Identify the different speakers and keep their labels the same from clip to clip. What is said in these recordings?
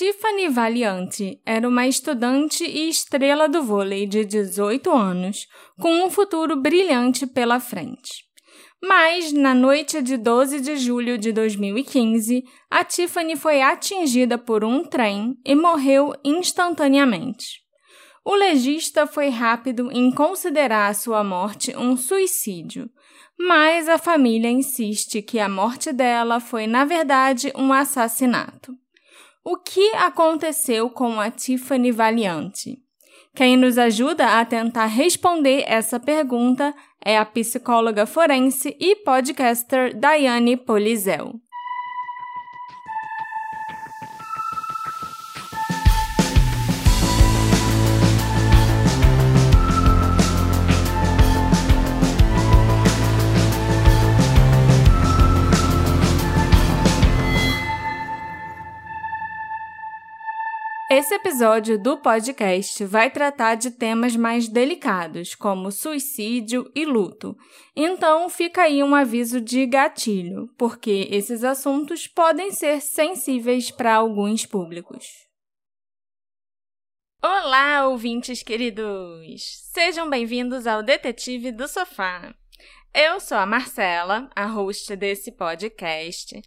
Speaker 1: Tiffany Valiante era uma estudante e estrela do vôlei de 18 anos, com um futuro brilhante pela frente. Mas, na noite de 12 de julho de 2015, a Tiffany foi atingida por um trem e morreu instantaneamente. O legista foi rápido em considerar a sua morte um suicídio, mas a família insiste que a morte dela foi, na verdade, um assassinato. O que aconteceu com a Tiffany Valiante? Quem nos ajuda a tentar responder essa pergunta é a psicóloga forense e podcaster Daiane Polizel. Esse episódio do podcast vai tratar de temas mais delicados, como suicídio e luto. Então, fica aí um aviso de gatilho, porque esses assuntos podem ser sensíveis para alguns públicos. Olá, ouvintes queridos! Sejam bem-vindos ao Detetive do Sofá. Eu sou a Marcela, a host desse podcast.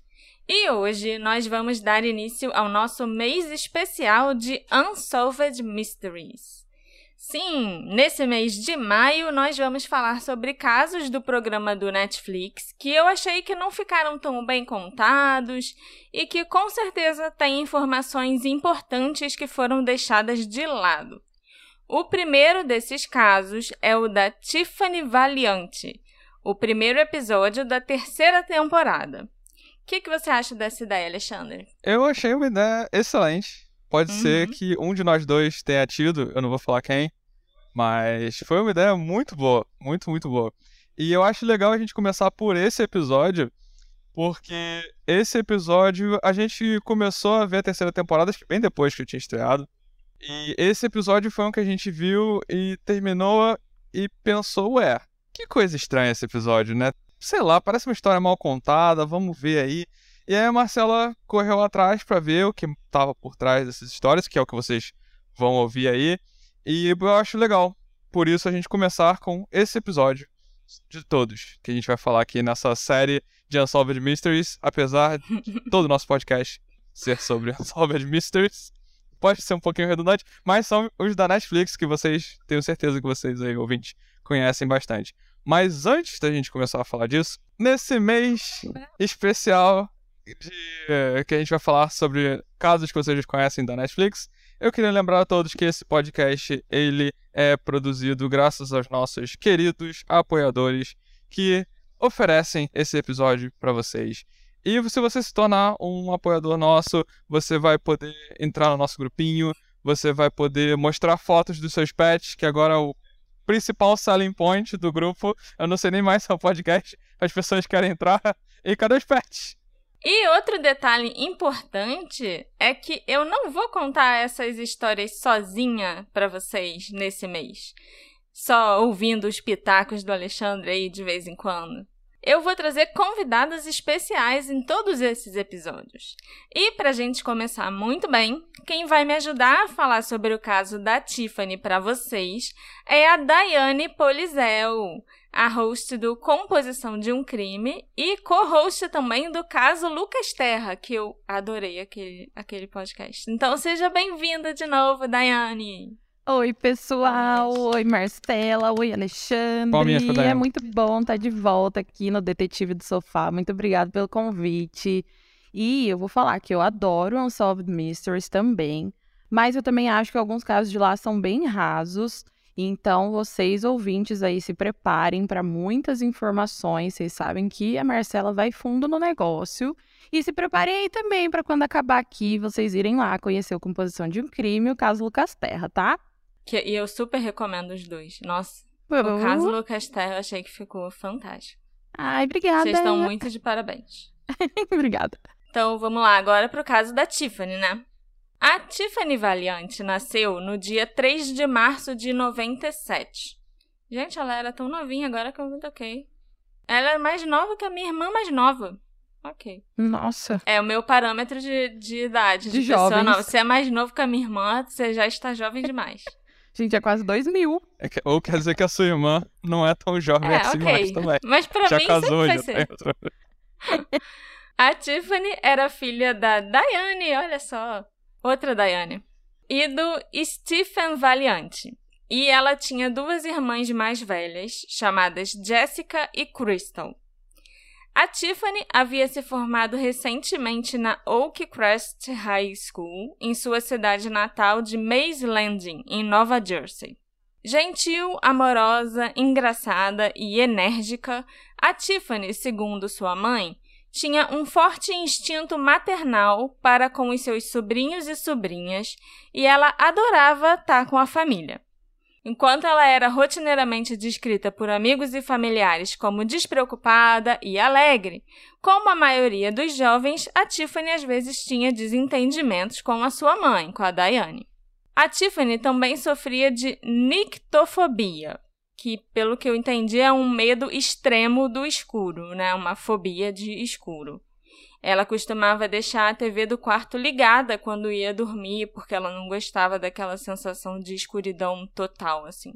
Speaker 1: E hoje nós vamos dar início ao nosso mês especial de Unsolved Mysteries. Sim, nesse mês de maio nós vamos falar sobre casos do programa do Netflix que eu achei que não ficaram tão bem contados e que com certeza têm informações importantes que foram deixadas de lado. O primeiro desses casos é o da Tiffany Valiante, o primeiro episódio da terceira temporada. O que, que você acha dessa ideia, Alexandre?
Speaker 2: Eu achei uma ideia excelente. Pode uhum. ser que um de nós dois tenha tido, eu não vou falar quem, mas foi uma ideia muito boa, muito, muito boa. E eu acho legal a gente começar por esse episódio, porque esse episódio a gente começou a ver a terceira temporada, acho que bem depois que eu tinha estreado. E esse episódio foi um que a gente viu e terminou e pensou, ué, que coisa estranha esse episódio, né? Sei lá, parece uma história mal contada, vamos ver aí. E aí a Marcela correu atrás para ver o que estava por trás dessas histórias, que é o que vocês vão ouvir aí. E eu acho legal, por isso a gente começar com esse episódio de todos que a gente vai falar aqui nessa série de Unsolved Mysteries, apesar de todo o nosso podcast ser sobre Unsolved Mysteries. Pode ser um pouquinho redundante, mas são os da Netflix que vocês, tenho certeza que vocês aí, ouvintes, conhecem bastante. Mas antes da gente começar a falar disso, nesse mês especial de, eh, que a gente vai falar sobre casos que vocês conhecem da Netflix, eu queria lembrar a todos que esse podcast ele é produzido graças aos nossos queridos apoiadores que oferecem esse episódio para vocês. E se você se tornar um apoiador nosso, você vai poder entrar no nosso grupinho, você vai poder mostrar fotos dos seus pets, que agora o principal selling point do grupo. Eu não sei nem mais se é um podcast. As pessoas querem entrar. E cadê os pets?
Speaker 1: E outro detalhe importante é que eu não vou contar essas histórias sozinha para vocês nesse mês. Só ouvindo os pitacos do Alexandre aí de vez em quando eu vou trazer convidados especiais em todos esses episódios. E para a gente começar muito bem, quem vai me ajudar a falar sobre o caso da Tiffany para vocês é a Daiane Polizel, a host do Composição de um Crime e co-host também do caso Lucas Terra, que eu adorei aquele, aquele podcast. Então seja bem-vinda de novo, Daiane!
Speaker 3: Oi, pessoal. Oi, Marcela. Oi, Alexandre. É muito bom estar de volta aqui no Detetive do Sofá. Muito obrigada pelo convite. E eu vou falar que eu adoro Unsolved Mysteries também, mas eu também acho que alguns casos de lá são bem rasos. Então, vocês ouvintes aí se preparem para muitas informações. Vocês sabem que a Marcela vai fundo no negócio. E se preparem aí também para quando acabar aqui, vocês irem lá conhecer a composição de um crime, o caso Lucas Terra, tá?
Speaker 1: Que, e eu super recomendo os dois. Nossa, o caso Lucas Terra eu achei que ficou fantástico.
Speaker 3: Ai, obrigada.
Speaker 1: Vocês estão muito de parabéns.
Speaker 3: obrigada.
Speaker 1: Então vamos lá agora pro caso da Tiffany, né? A Tiffany Valiante nasceu no dia 3 de março de 97. Gente, ela era tão novinha agora que eu me toquei. Ela é mais nova que a minha irmã mais nova. ok.
Speaker 3: Nossa.
Speaker 1: É o meu parâmetro de, de idade.
Speaker 3: De, de. Não,
Speaker 1: você é mais novo que a minha irmã, você já está jovem demais.
Speaker 3: Gente, é quase dois mil.
Speaker 2: É que, ou quer dizer que a sua irmã não é tão jovem
Speaker 1: é,
Speaker 2: assim
Speaker 1: okay.
Speaker 2: mais também.
Speaker 1: Mas pra
Speaker 2: já
Speaker 1: mim
Speaker 2: casou,
Speaker 1: já
Speaker 2: vai ser.
Speaker 1: a Tiffany era filha da Diane, olha só. Outra Diane. E do Stephen Valiante. E ela tinha duas irmãs mais velhas, chamadas Jessica e Crystal. A Tiffany havia se formado recentemente na Oakcrest High School, em sua cidade natal de Mays Landing, em Nova Jersey. Gentil, amorosa, engraçada e enérgica, a Tiffany, segundo sua mãe, tinha um forte instinto maternal para com os seus sobrinhos e sobrinhas e ela adorava estar com a família. Enquanto ela era rotineiramente descrita por amigos e familiares como despreocupada e alegre, como a maioria dos jovens, a Tiffany às vezes tinha desentendimentos com a sua mãe, com a Diane. A Tiffany também sofria de nictofobia, que, pelo que eu entendi, é um medo extremo do escuro, né? Uma fobia de escuro. Ela costumava deixar a TV do quarto ligada quando ia dormir, porque ela não gostava daquela sensação de escuridão total, assim.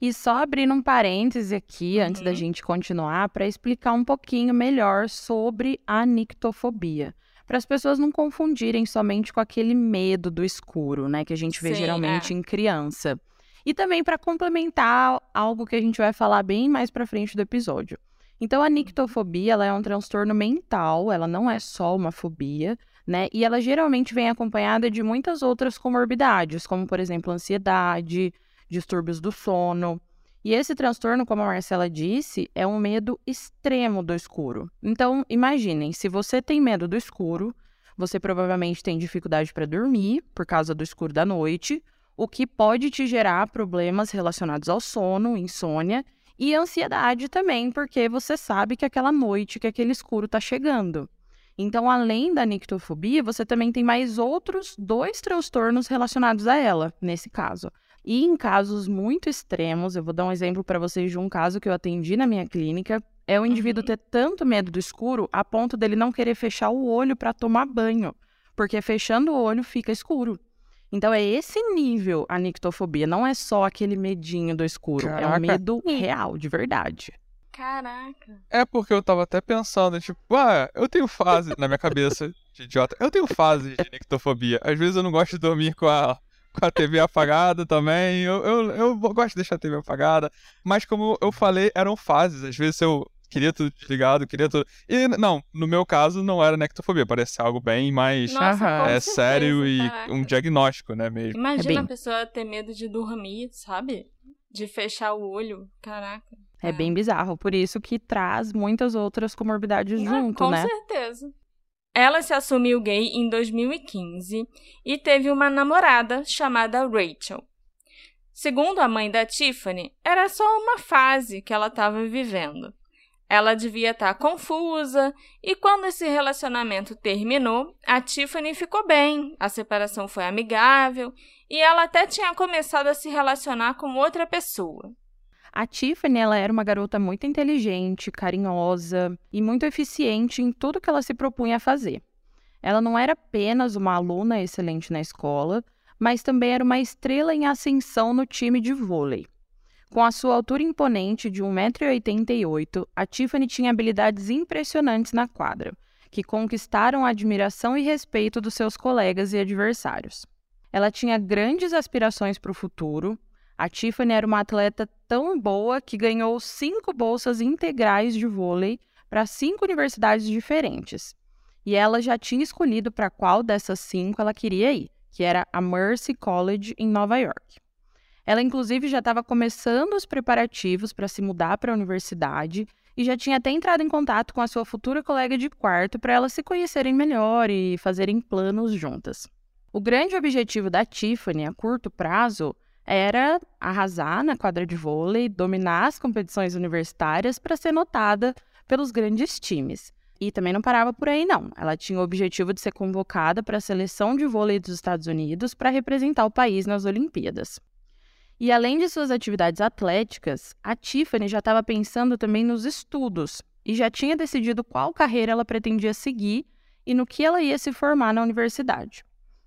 Speaker 3: E só abrindo um parêntese aqui, uhum. antes da uhum. gente continuar, para explicar um pouquinho melhor sobre a nictofobia. Para as pessoas não confundirem somente com aquele medo do escuro, né, que a gente vê Sim, geralmente é. em criança. E também para complementar algo que a gente vai falar bem mais para frente do episódio. Então, a nictofobia ela é um transtorno mental, ela não é só uma fobia, né? E ela geralmente vem acompanhada de muitas outras comorbidades, como, por exemplo, ansiedade, distúrbios do sono. E esse transtorno, como a Marcela disse, é um medo extremo do escuro. Então, imaginem, se você tem medo do escuro, você provavelmente tem dificuldade para dormir por causa do escuro da noite, o que pode te gerar problemas relacionados ao sono, insônia e ansiedade também, porque você sabe que aquela noite, que aquele escuro está chegando. Então, além da nictofobia, você também tem mais outros dois transtornos relacionados a ela, nesse caso. E em casos muito extremos, eu vou dar um exemplo para vocês de um caso que eu atendi na minha clínica, é o indivíduo uhum. ter tanto medo do escuro a ponto dele não querer fechar o olho para tomar banho, porque fechando o olho fica escuro. Então é esse nível a nictofobia, não é só aquele medinho do escuro, Caraca. é um medo real, de verdade.
Speaker 1: Caraca.
Speaker 2: É porque eu tava até pensando, tipo, ah, eu tenho fase na minha cabeça de idiota. Eu tenho fase de nictofobia. Às vezes eu não gosto de dormir com a, com a TV apagada também. Eu, eu, eu gosto de deixar a TV apagada. Mas como eu falei, eram fases. Às vezes eu queria tudo desligado, queria tudo. E não, no meu caso não era nectofobia, parecia algo bem mais
Speaker 1: Nossa,
Speaker 2: é,
Speaker 1: certeza,
Speaker 2: sério e
Speaker 1: caraca.
Speaker 2: um diagnóstico, né, mesmo.
Speaker 1: Imagina
Speaker 3: é bem...
Speaker 1: a pessoa ter medo de dormir, sabe? De fechar o olho, caraca.
Speaker 3: É, é bem bizarro, por isso que traz muitas outras comorbidades ah, junto,
Speaker 1: com
Speaker 3: né?
Speaker 1: Com certeza. Ela se assumiu gay em 2015 e teve uma namorada chamada Rachel. Segundo a mãe da Tiffany, era só uma fase que ela estava vivendo. Ela devia estar tá confusa, e quando esse relacionamento terminou, a Tiffany ficou bem, a separação foi amigável e ela até tinha começado a se relacionar com outra pessoa.
Speaker 3: A Tiffany ela era uma garota muito inteligente, carinhosa e muito eficiente em tudo que ela se propunha a fazer. Ela não era apenas uma aluna excelente na escola, mas também era uma estrela em ascensão no time de vôlei. Com a sua altura imponente de 1,88m, a Tiffany tinha habilidades impressionantes na quadra, que conquistaram a admiração e respeito dos seus colegas e adversários. Ela tinha grandes aspirações para o futuro. A Tiffany era uma atleta tão boa que ganhou cinco bolsas integrais de vôlei para cinco universidades diferentes. E ela já tinha escolhido para qual dessas cinco ela queria ir, que era a Mercy College em Nova York. Ela, inclusive, já estava começando os preparativos para se mudar para a universidade e já tinha até entrado em contato com a sua futura colega de quarto para elas se conhecerem melhor e fazerem planos juntas. O grande objetivo da Tiffany a curto prazo era arrasar na quadra de vôlei, dominar as competições universitárias para ser notada pelos grandes times. E também não parava por aí, não. Ela tinha o objetivo de ser convocada para a seleção de vôlei dos Estados Unidos para representar o país nas Olimpíadas. E além de suas atividades atléticas, a Tiffany já estava pensando também nos estudos, e já tinha decidido qual carreira ela pretendia seguir e no que ela ia se formar na universidade.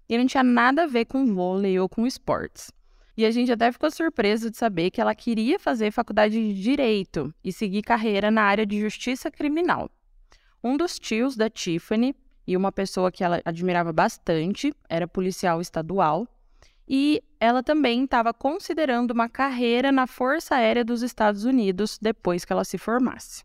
Speaker 3: E não tinha nada a ver com vôlei ou com esportes. E a gente até ficou surpreso de saber que ela queria fazer faculdade de direito e seguir carreira na área de justiça criminal. Um dos tios da Tiffany e uma pessoa que ela admirava bastante era policial estadual e ela também estava considerando uma carreira na Força Aérea dos Estados Unidos depois que ela se formasse.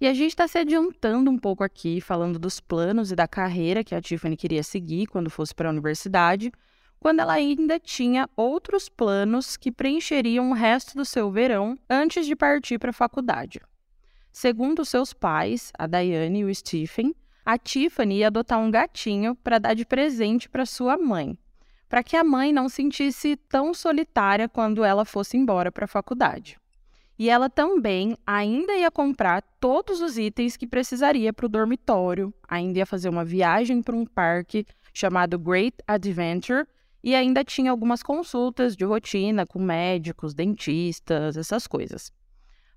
Speaker 3: E a gente está se adiantando um pouco aqui, falando dos planos e da carreira que a Tiffany queria seguir quando fosse para a universidade, quando ela ainda tinha outros planos que preencheriam o resto do seu verão antes de partir para a faculdade. Segundo seus pais, a Diane e o Stephen, a Tiffany ia adotar um gatinho para dar de presente para sua mãe, para que a mãe não sentisse tão solitária quando ela fosse embora para a faculdade. E ela também ainda ia comprar todos os itens que precisaria para o dormitório, ainda ia fazer uma viagem para um parque chamado Great Adventure e ainda tinha algumas consultas de rotina com médicos, dentistas, essas coisas.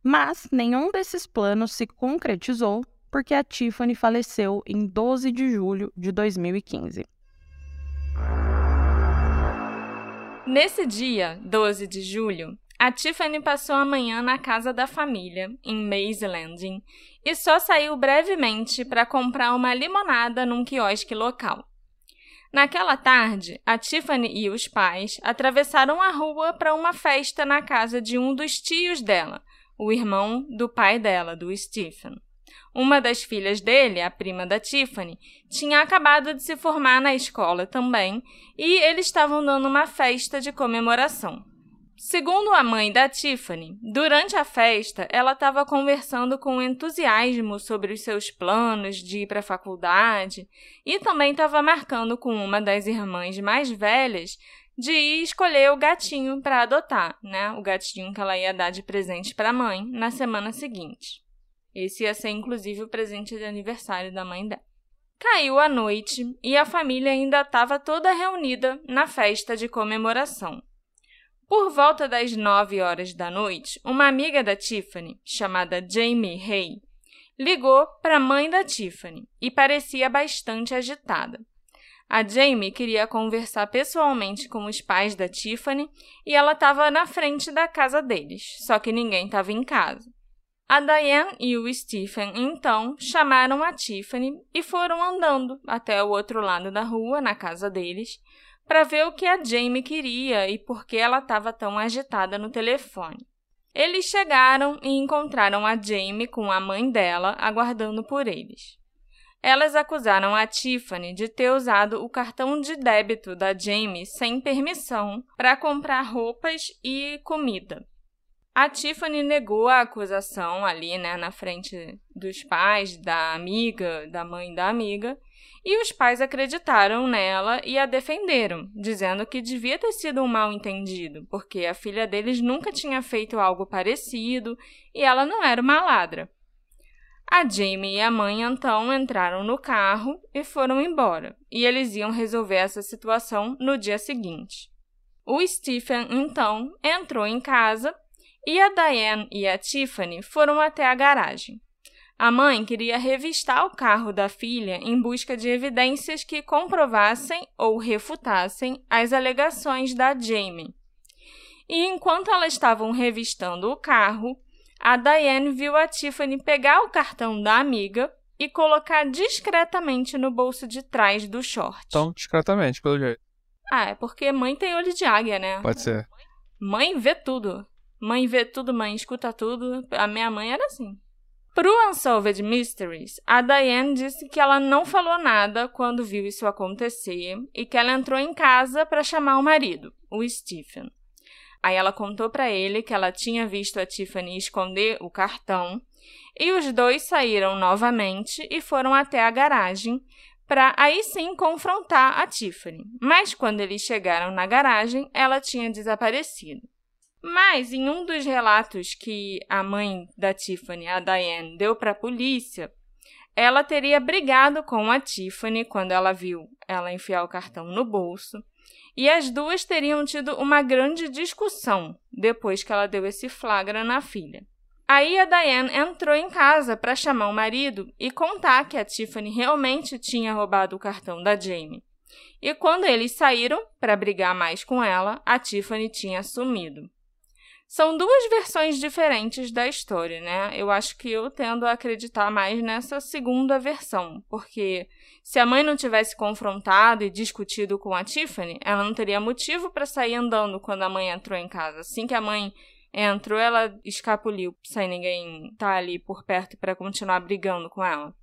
Speaker 3: Mas nenhum desses planos se concretizou porque a Tiffany faleceu em 12 de julho de 2015.
Speaker 1: Nesse dia, 12 de julho, a Tiffany passou a manhã na casa da família, em Maze Landing, e só saiu brevemente para comprar uma limonada num quiosque local. Naquela tarde, a Tiffany e os pais atravessaram a rua para uma festa na casa de um dos tios dela, o irmão do pai dela, do Stephen. Uma das filhas dele, a prima da Tiffany, tinha acabado de se formar na escola também e eles estavam dando uma festa de comemoração. Segundo a mãe da Tiffany, durante a festa ela estava conversando com entusiasmo sobre os seus planos de ir para a faculdade e também estava marcando com uma das irmãs mais velhas de escolher o gatinho para adotar, né? O gatinho que ela ia dar de presente para a mãe na semana seguinte. Esse ia ser inclusive o presente de aniversário da mãe dela. Caiu a noite e a família ainda estava toda reunida na festa de comemoração. Por volta das nove horas da noite, uma amiga da Tiffany, chamada Jamie Hay, ligou para a mãe da Tiffany e parecia bastante agitada. A Jamie queria conversar pessoalmente com os pais da Tiffany e ela estava na frente da casa deles, só que ninguém estava em casa. A Diane e o Stephen, então, chamaram a Tiffany e foram andando até o outro lado da rua, na casa deles, para ver o que a Jamie queria e por que ela estava tão agitada no telefone. Eles chegaram e encontraram a Jamie com a mãe dela aguardando por eles. Elas acusaram a Tiffany de ter usado o cartão de débito da Jamie sem permissão para comprar roupas e comida. A Tiffany negou a acusação ali, né, na frente dos pais, da amiga, da mãe da amiga, e os pais acreditaram nela e a defenderam, dizendo que devia ter sido um mal-entendido, porque a filha deles nunca tinha feito algo parecido e ela não era uma ladra. A Jamie e a mãe então entraram no carro e foram embora, e eles iam resolver essa situação no dia seguinte. O Stephen então entrou em casa e a Diane e a Tiffany foram até a garagem. A mãe queria revistar o carro da filha em busca de evidências que comprovassem ou refutassem as alegações da Jamie. E enquanto elas estavam revistando o carro, a Diane viu a Tiffany pegar o cartão da amiga e colocar discretamente no bolso de trás do short.
Speaker 2: Tão discretamente, pelo jeito.
Speaker 1: Ah, é porque mãe tem olho de águia, né?
Speaker 2: Pode ser.
Speaker 1: Mãe vê tudo. Mãe vê tudo, mãe escuta tudo. A minha mãe era assim. Pro Unsolved Mysteries, a Diane disse que ela não falou nada quando viu isso acontecer e que ela entrou em casa para chamar o marido, o Stephen. Aí ela contou para ele que ela tinha visto a Tiffany esconder o cartão e os dois saíram novamente e foram até a garagem para aí sim confrontar a Tiffany. Mas quando eles chegaram na garagem, ela tinha desaparecido. Mas em um dos relatos que a mãe da Tiffany, a Diane, deu para a polícia, ela teria brigado com a Tiffany quando ela viu ela enfiar o cartão no bolso, e as duas teriam tido uma grande discussão depois que ela deu esse flagra na filha. Aí a Diane entrou em casa para chamar o marido e contar que a Tiffany realmente tinha roubado o cartão da Jamie. E quando eles saíram para brigar mais com ela, a Tiffany tinha sumido. São duas versões diferentes da história, né? Eu acho que eu tendo a acreditar mais nessa segunda versão, porque se a mãe não tivesse confrontado e discutido com a Tiffany, ela não teria motivo para sair andando quando a mãe entrou em casa. Assim que a mãe entrou, ela escapuliu, sem ninguém estar tá ali por perto para continuar brigando com ela.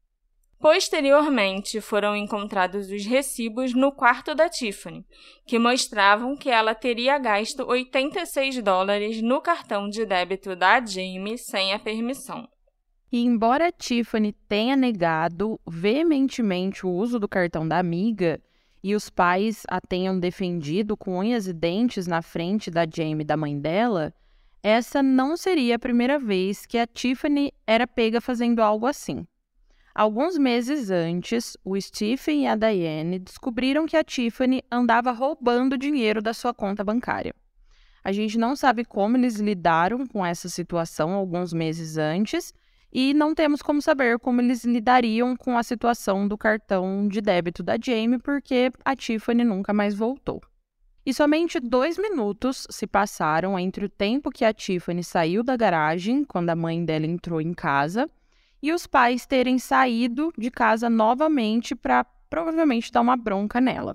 Speaker 1: Posteriormente, foram encontrados os recibos no quarto da Tiffany, que mostravam que ela teria gasto 86 dólares no cartão de débito da Jamie sem a permissão.
Speaker 3: E embora Tiffany tenha negado veementemente o uso do cartão da amiga e os pais a tenham defendido com unhas e dentes na frente da Jamie e da mãe dela, essa não seria a primeira vez que a Tiffany era pega fazendo algo assim. Alguns meses antes, o Stephen e a Diane descobriram que a Tiffany andava roubando dinheiro da sua conta bancária. A gente não sabe como eles lidaram com essa situação alguns meses antes e não temos como saber como eles lidariam com a situação do cartão de débito da Jamie, porque a Tiffany nunca mais voltou. E somente dois minutos se passaram entre o tempo que a Tiffany saiu da garagem, quando a mãe dela entrou em casa, e os pais terem saído de casa novamente para provavelmente dar uma bronca nela.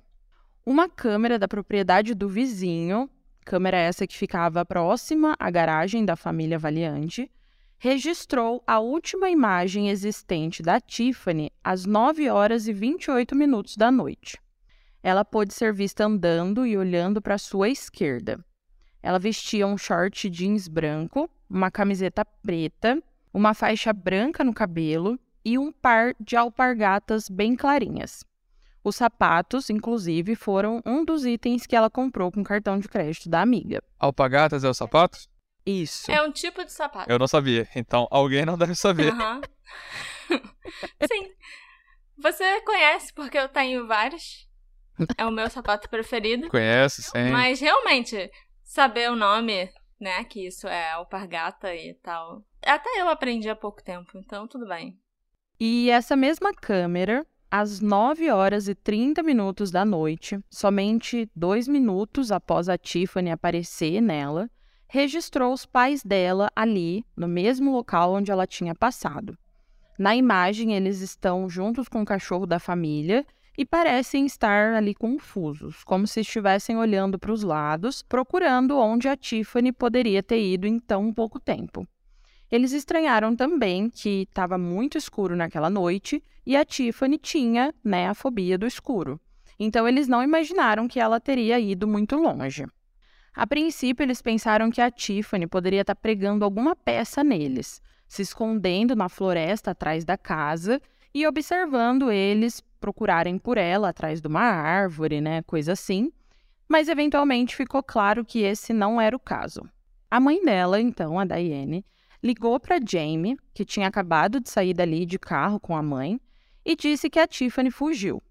Speaker 3: Uma câmera da propriedade do vizinho, câmera essa que ficava próxima à garagem da família Valiante, registrou a última imagem existente da Tiffany às 9 horas e 28 minutos da noite. Ela pôde ser vista andando e olhando para sua esquerda. Ela vestia um short jeans branco, uma camiseta preta uma faixa branca no cabelo e um par de alpargatas bem clarinhas. Os sapatos, inclusive, foram um dos itens que ela comprou com cartão de crédito da amiga.
Speaker 2: Alpargatas é o sapato?
Speaker 3: Isso.
Speaker 1: É um tipo de sapato.
Speaker 2: Eu não sabia. Então alguém não deve saber.
Speaker 1: Uhum. Sim. Você conhece porque eu tenho vários. É o meu sapato preferido.
Speaker 2: Conhece, sim.
Speaker 1: Mas realmente, saber o nome né? Que isso é alpargata e tal. Até eu aprendi há pouco tempo, então tudo bem.
Speaker 3: E essa mesma câmera, às 9 horas e 30 minutos da noite, somente dois minutos após a Tiffany aparecer nela, registrou os pais dela ali, no mesmo local onde ela tinha passado. Na imagem, eles estão juntos com o cachorro da família e parecem estar ali confusos, como se estivessem olhando para os lados, procurando onde a Tiffany poderia ter ido em tão pouco tempo. Eles estranharam também que estava muito escuro naquela noite e a Tiffany tinha né, a fobia do escuro. Então eles não imaginaram que ela teria ido muito longe. A princípio, eles pensaram que a Tiffany poderia estar pregando alguma peça neles, se escondendo na floresta atrás da casa e observando eles procurarem por ela atrás de uma árvore, né, coisa assim. Mas eventualmente ficou claro que esse não era o caso. A mãe dela, então, a Diane, ligou para Jamie, que tinha acabado de sair dali de carro com a mãe, e disse que a Tiffany fugiu,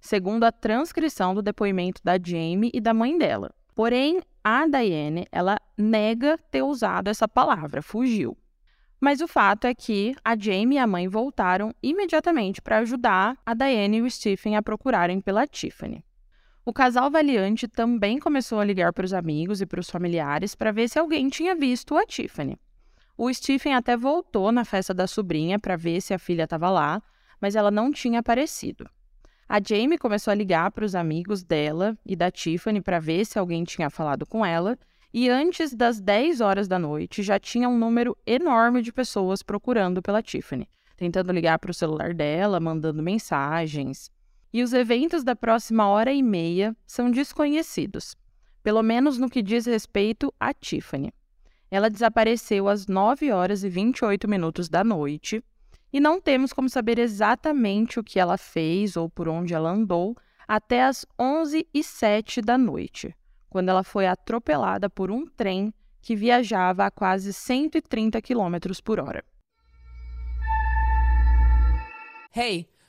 Speaker 3: segundo a transcrição do depoimento da Jamie e da mãe dela. Porém, a Diane, ela nega ter usado essa palavra, fugiu. Mas o fato é que a Jamie e a mãe voltaram imediatamente para ajudar a Diane e o Stephen a procurarem pela Tiffany. O casal valiante também começou a ligar para os amigos e para os familiares para ver se alguém tinha visto a Tiffany. O Stephen até voltou na festa da sobrinha para ver se a filha estava lá, mas ela não tinha aparecido. A Jamie começou a ligar para os amigos dela e da Tiffany para ver se alguém tinha falado com ela, e antes das 10 horas da noite já tinha um número enorme de pessoas procurando pela Tiffany, tentando ligar para o celular dela, mandando mensagens. E os eventos da próxima hora e meia são desconhecidos, pelo menos no que diz respeito a Tiffany. Ela desapareceu às 9 horas e 28 minutos da noite e não temos como saber exatamente o que ela fez ou por onde ela andou até às 11 e 07 da noite, quando ela foi atropelada por um trem que viajava a quase 130 km por hora.
Speaker 4: Hey.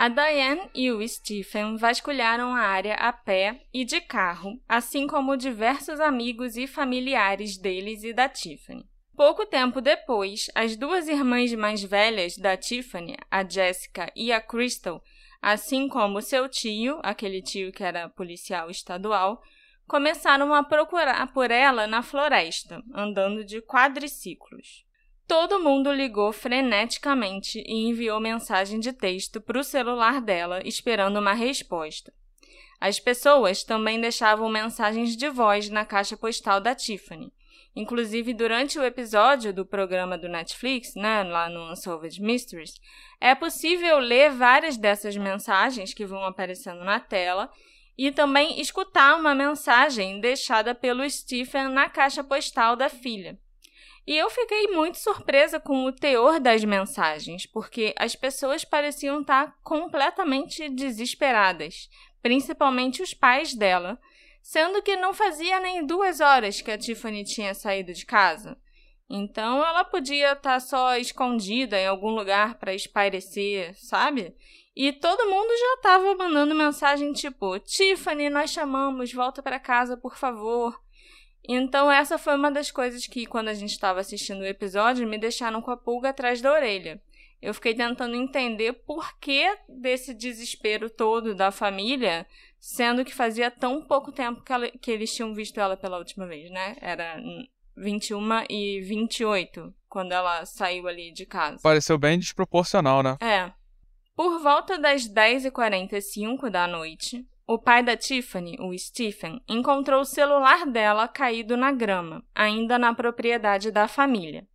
Speaker 1: A Diane e o Stephen vasculharam a área a pé e de carro, assim como diversos amigos e familiares deles e da Tiffany. Pouco tempo depois, as duas irmãs mais velhas da Tiffany, a Jessica e a Crystal, assim como seu tio, aquele tio que era policial estadual, começaram a procurar por ela na floresta, andando de quadriciclos. Todo mundo ligou freneticamente e enviou mensagem de texto para o celular dela, esperando uma resposta. As pessoas também deixavam mensagens de voz na caixa postal da Tiffany. Inclusive, durante o episódio do programa do Netflix, né, lá no Unsolved Mysteries, é possível ler várias dessas mensagens que vão aparecendo na tela e também escutar uma mensagem deixada pelo Stephen na caixa postal da filha. E eu fiquei muito surpresa com o teor das mensagens, porque as pessoas pareciam estar completamente desesperadas, principalmente os pais dela, sendo que não fazia nem duas horas que a Tiffany tinha saído de casa. Então ela podia estar só escondida em algum lugar para espairecer, sabe? E todo mundo já estava mandando mensagem tipo: Tiffany, nós chamamos, volta para casa, por favor. Então, essa foi uma das coisas que, quando a gente estava assistindo o episódio, me deixaram com a pulga atrás da orelha. Eu fiquei tentando entender por que desse desespero todo da família, sendo que fazia tão pouco tempo que, ela, que eles tinham visto ela pela última vez, né? Era 21 e 28, quando ela saiu ali de casa.
Speaker 2: Pareceu bem desproporcional, né?
Speaker 1: É. Por volta das 10h45 da noite, o pai da Tiffany, o Stephen, encontrou o celular dela caído na grama, ainda na propriedade da família.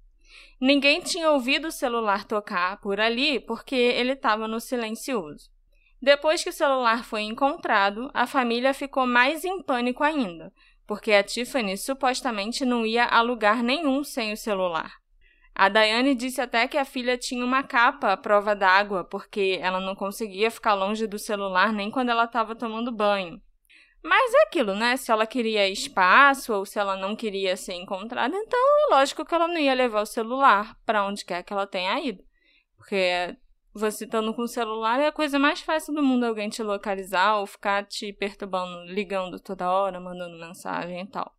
Speaker 1: Ninguém tinha ouvido o celular tocar por ali porque ele estava no silencioso. Depois que o celular foi encontrado, a família ficou mais em pânico ainda, porque a Tiffany supostamente não ia a lugar nenhum sem o celular. A Daiane disse até que a filha tinha uma capa à prova d'água, porque ela não conseguia ficar longe do celular nem quando ela estava tomando banho. Mas é aquilo, né? Se ela queria espaço ou se ela não queria ser encontrada, então é lógico que ela não ia levar o celular para onde quer que ela tenha ido. Porque você estando com o celular é a coisa mais fácil do mundo alguém te localizar ou ficar te perturbando, ligando toda hora, mandando mensagem e tal.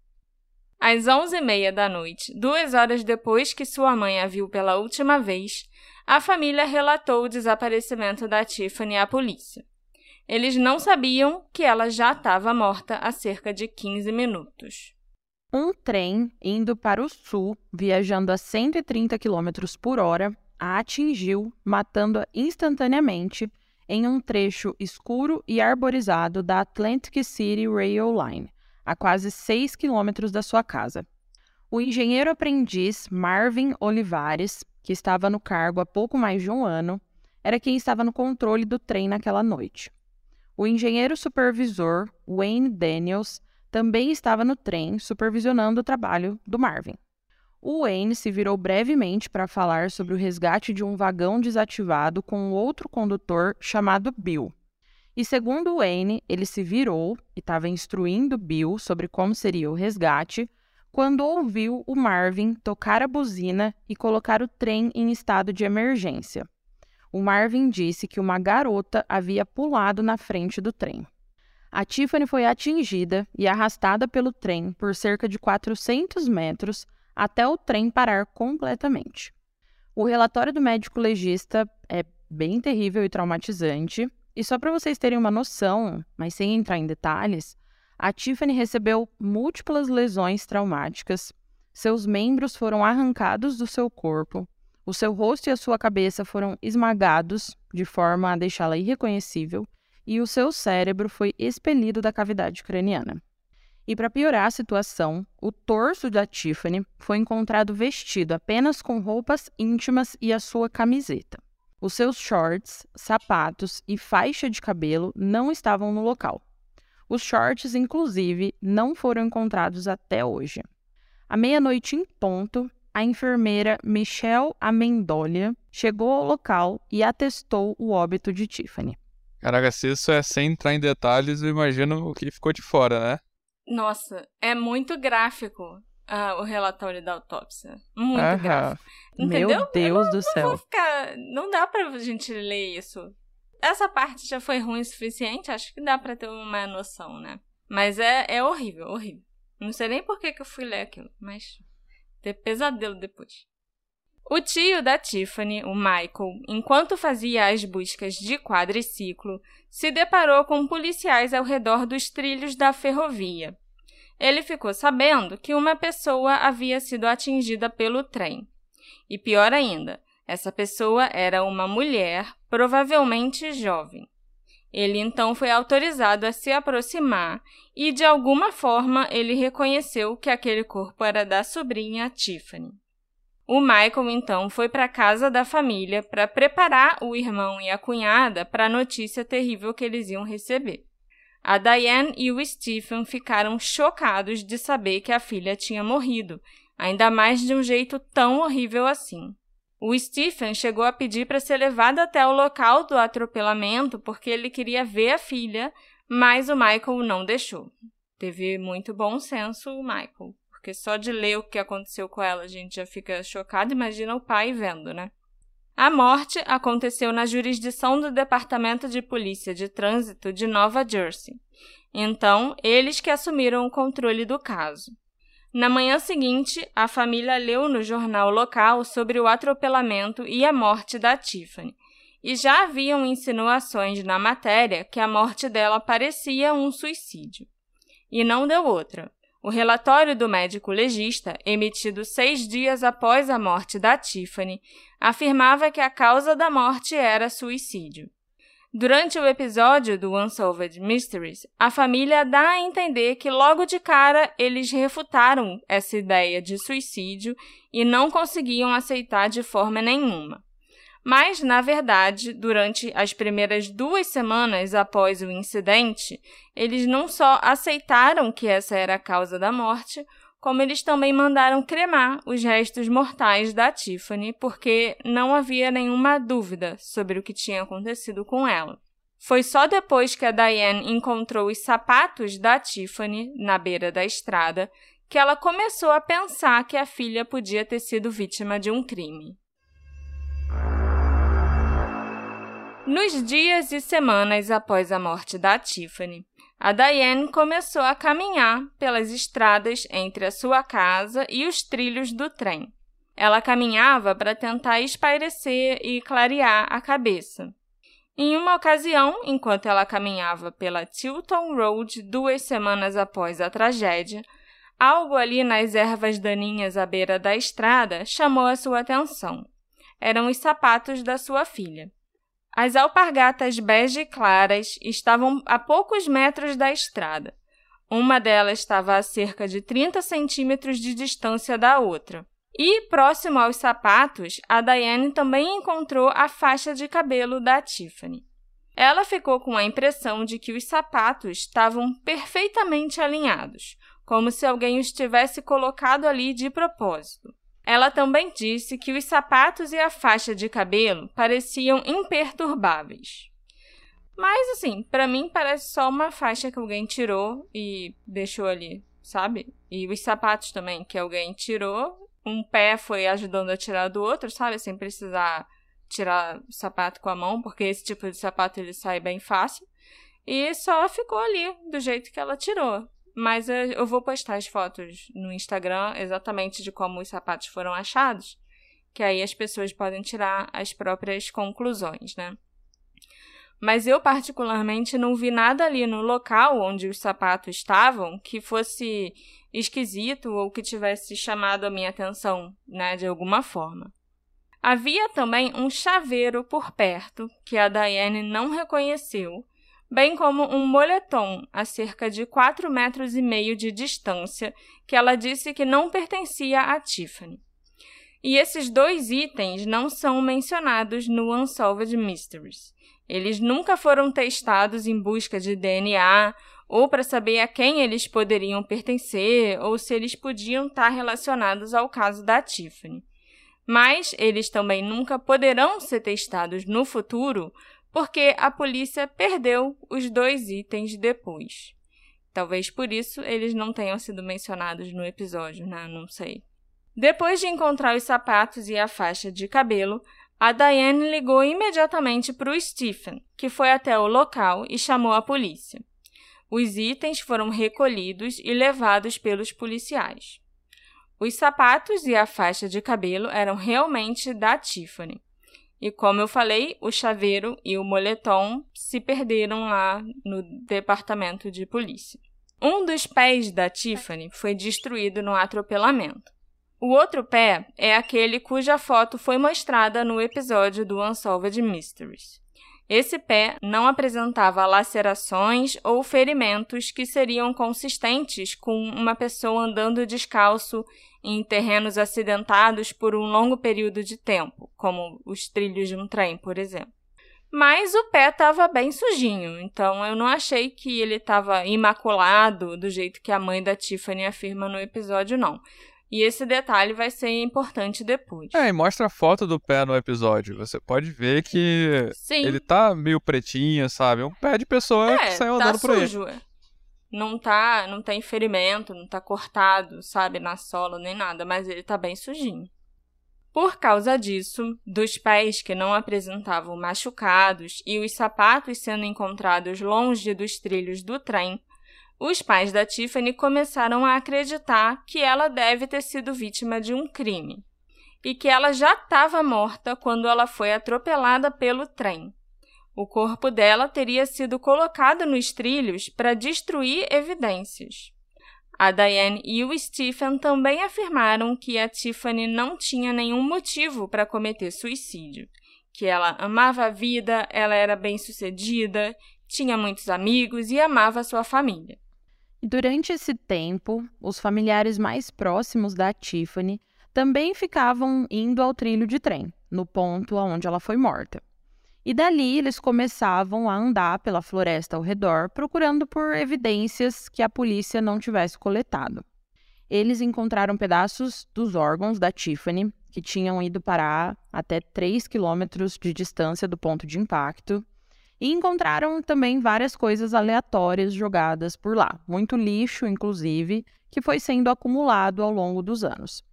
Speaker 1: Às onze e meia da noite, duas horas depois que sua mãe a viu pela última vez, a família relatou o desaparecimento da Tiffany à polícia. Eles não sabiam que ela já estava morta há cerca de 15 minutos.
Speaker 3: Um trem indo para o sul, viajando a 130 km por hora, a atingiu, matando-a instantaneamente em um trecho escuro e arborizado da Atlantic City Rail Line, a quase 6 quilômetros da sua casa. O engenheiro aprendiz Marvin Olivares, que estava no cargo há pouco mais de um ano, era quem estava no controle do trem naquela noite. O engenheiro supervisor Wayne Daniels também estava no trem supervisionando o trabalho do Marvin. O Wayne se virou brevemente para falar sobre o resgate de um vagão desativado com outro condutor chamado Bill. E segundo Wayne, ele se virou e estava instruindo Bill sobre como seria o resgate quando ouviu o Marvin tocar a buzina e colocar o trem em estado de emergência. O Marvin disse que uma garota havia pulado na frente do trem. A Tiffany foi atingida e arrastada pelo trem por cerca de 400 metros até o trem parar completamente. O relatório do médico legista é bem terrível e traumatizante, e só para vocês terem uma noção, mas sem entrar em detalhes, a Tiffany recebeu múltiplas lesões traumáticas, seus membros foram arrancados do seu corpo, o seu rosto e a sua cabeça foram esmagados de forma a deixá-la irreconhecível e o seu cérebro foi expelido da cavidade craniana. E para piorar a situação, o torso da Tiffany foi encontrado vestido apenas com roupas íntimas e a sua camiseta. Os seus shorts, sapatos e faixa de cabelo não estavam no local. Os shorts, inclusive, não foram encontrados até hoje. À meia-noite em ponto, a enfermeira Michelle Amendolia chegou ao local e atestou o óbito de Tiffany.
Speaker 2: Caraca, se isso é sem entrar em detalhes, eu imagino o que ficou de fora, né?
Speaker 1: Nossa, é muito gráfico uh, o relatório da autópsia. Muito Aham. gráfico. Entendeu?
Speaker 3: Meu Deus
Speaker 1: não,
Speaker 3: do céu.
Speaker 1: Não, ficar... não dá pra gente ler isso. Essa parte já foi ruim o suficiente, acho que dá pra ter uma noção, né? Mas é, é horrível, horrível. Não sei nem por que, que eu fui ler aquilo, mas ter pesadelo depois. O tio da Tiffany, o Michael, enquanto fazia as buscas de quadriciclo, se deparou com policiais ao redor dos trilhos da ferrovia. Ele ficou sabendo que uma pessoa havia sido atingida pelo trem. E pior ainda, essa pessoa era uma mulher, provavelmente jovem. Ele então foi autorizado a se aproximar e, de alguma forma, ele reconheceu que aquele corpo era da sobrinha Tiffany. O Michael então foi para a casa da família para preparar o irmão e a cunhada para a notícia terrível que eles iam receber. A Diane e o Stephen ficaram chocados de saber que a filha tinha morrido, ainda mais de um jeito tão horrível assim. O Stephen chegou a pedir para ser levado até o local do atropelamento porque ele queria ver a filha, mas o Michael não deixou. Teve muito bom senso o Michael, porque só de ler o que aconteceu com ela a gente já fica chocado, imagina o pai vendo, né? A morte aconteceu na jurisdição do Departamento de Polícia de Trânsito de Nova Jersey. Então, eles que assumiram o controle do caso. Na manhã seguinte, a família leu no jornal local sobre o atropelamento e a morte da Tiffany, e já haviam insinuações na matéria que a morte dela parecia um suicídio. E não deu outra. O relatório do médico legista, emitido seis dias após a morte da Tiffany, afirmava que a causa da morte era suicídio. Durante o episódio do Unsolved Mysteries, a família dá a entender que logo de cara eles refutaram essa ideia de suicídio e não conseguiam aceitar de forma nenhuma. Mas, na verdade, durante as primeiras duas semanas após o incidente, eles não só aceitaram que essa era a causa da morte, como eles também mandaram cremar os restos mortais da Tiffany, porque não havia nenhuma dúvida sobre o que tinha acontecido com ela. Foi só depois que a Diane encontrou os sapatos da Tiffany na beira da estrada que ela começou a pensar que a filha podia ter sido vítima de um crime. Nos dias e semanas após a morte da Tiffany, a Diane começou a caminhar pelas estradas entre a sua casa e os trilhos do trem. Ela caminhava para tentar espairecer e clarear a cabeça. Em uma ocasião, enquanto ela caminhava pela Tilton Road duas semanas após a tragédia, algo ali nas ervas daninhas à beira da estrada chamou a sua atenção. Eram os sapatos da sua filha. As alpargatas bege claras estavam a poucos metros da estrada. Uma delas estava a cerca de 30 centímetros de distância da outra. E, próximo aos sapatos, a Diane também encontrou a faixa de cabelo da Tiffany. Ela ficou com a impressão de que os sapatos estavam perfeitamente alinhados, como se alguém os tivesse colocado ali de propósito. Ela também disse que os sapatos e a faixa de cabelo pareciam imperturbáveis. Mas, assim, para mim parece só uma faixa que alguém tirou e deixou ali, sabe? E os sapatos também, que alguém tirou, um pé foi ajudando a tirar do outro, sabe? Sem precisar tirar o sapato com a mão, porque esse tipo de sapato ele sai bem fácil. E só ficou ali, do jeito que ela tirou. Mas eu vou postar as fotos no Instagram exatamente de como os sapatos foram achados, que aí as pessoas podem tirar as próprias conclusões, né? Mas eu, particularmente, não vi nada ali no local onde os sapatos estavam que fosse esquisito ou que tivesse chamado a minha atenção, né, de alguma forma. Havia também um chaveiro por perto que a Diane não reconheceu bem como um moletom a cerca de quatro metros e meio de distância, que ela disse que não pertencia a Tiffany. E esses dois itens não são mencionados no Unsolved Mysteries. Eles nunca foram testados em busca de DNA ou para saber a quem eles poderiam pertencer ou se eles podiam estar relacionados ao caso da Tiffany. Mas eles também nunca poderão ser testados no futuro porque a polícia perdeu os dois itens depois. Talvez por isso eles não tenham sido mencionados no episódio, né? Não sei. Depois de encontrar os sapatos e a faixa de cabelo, a Diane ligou imediatamente para o Stephen, que foi até o local e chamou a polícia. Os itens foram recolhidos e levados pelos policiais. Os sapatos e a faixa de cabelo eram realmente da Tiffany. E como eu falei, o chaveiro e o moletom se perderam lá no departamento de polícia. Um dos pés da Tiffany foi destruído no atropelamento. O outro pé é aquele cuja foto foi mostrada no episódio do Unsolved Mysteries. Esse pé não apresentava lacerações ou ferimentos que seriam consistentes com uma pessoa andando descalço em terrenos acidentados por um longo período de tempo, como os trilhos de um trem, por exemplo. Mas o pé estava bem sujinho, então eu não achei que ele estava imaculado do jeito que a mãe da Tiffany afirma no episódio, não. E esse detalhe vai ser importante depois.
Speaker 2: É, e mostra a foto do pé no episódio. Você pode ver que Sim. ele tá meio pretinho, sabe? Um pé de pessoa é, que saiu tá andando sujo. por aí.
Speaker 1: Não tá, não tem ferimento, não tá cortado, sabe, na sola nem nada, mas ele tá bem sujinho. Por causa disso, dos pés que não apresentavam machucados e os sapatos sendo encontrados longe dos trilhos do trem, os pais da Tiffany começaram a acreditar que ela deve ter sido vítima de um crime e que ela já estava morta quando ela foi atropelada pelo trem. O corpo dela teria sido colocado nos trilhos para destruir evidências. A Diane e o Stephen também afirmaram que a Tiffany não tinha nenhum motivo para cometer suicídio, que ela amava a vida, ela era bem-sucedida, tinha muitos amigos e amava sua família.
Speaker 3: Durante esse tempo, os familiares mais próximos da Tiffany também ficavam indo ao trilho de trem, no ponto onde ela foi morta. E dali eles começavam a andar pela floresta ao redor, procurando por evidências que a polícia não tivesse coletado. Eles encontraram pedaços dos órgãos da Tiffany, que tinham ido parar até 3 quilômetros de distância do ponto de impacto, e encontraram também várias coisas aleatórias jogadas por lá, muito lixo, inclusive, que foi sendo acumulado ao longo dos anos.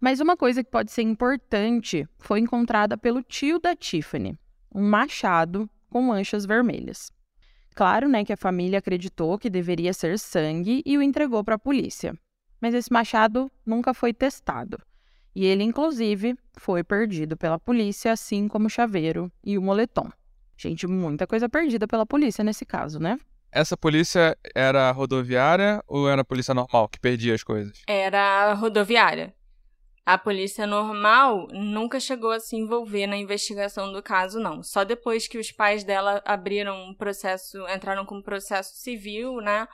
Speaker 3: Mas uma coisa que pode ser importante foi encontrada pelo tio da Tiffany, um machado com manchas vermelhas. Claro, né, que a família acreditou que deveria ser sangue e o entregou para a polícia. Mas esse machado nunca foi testado. E ele, inclusive, foi perdido pela polícia, assim como o chaveiro e o moletom. Gente, muita coisa perdida pela polícia nesse caso, né?
Speaker 2: Essa polícia era rodoviária ou era a polícia normal que perdia as coisas?
Speaker 1: Era rodoviária. A polícia normal nunca chegou a se envolver na investigação do caso, não. Só depois que os pais dela abriram um processo, entraram com um processo civil, né?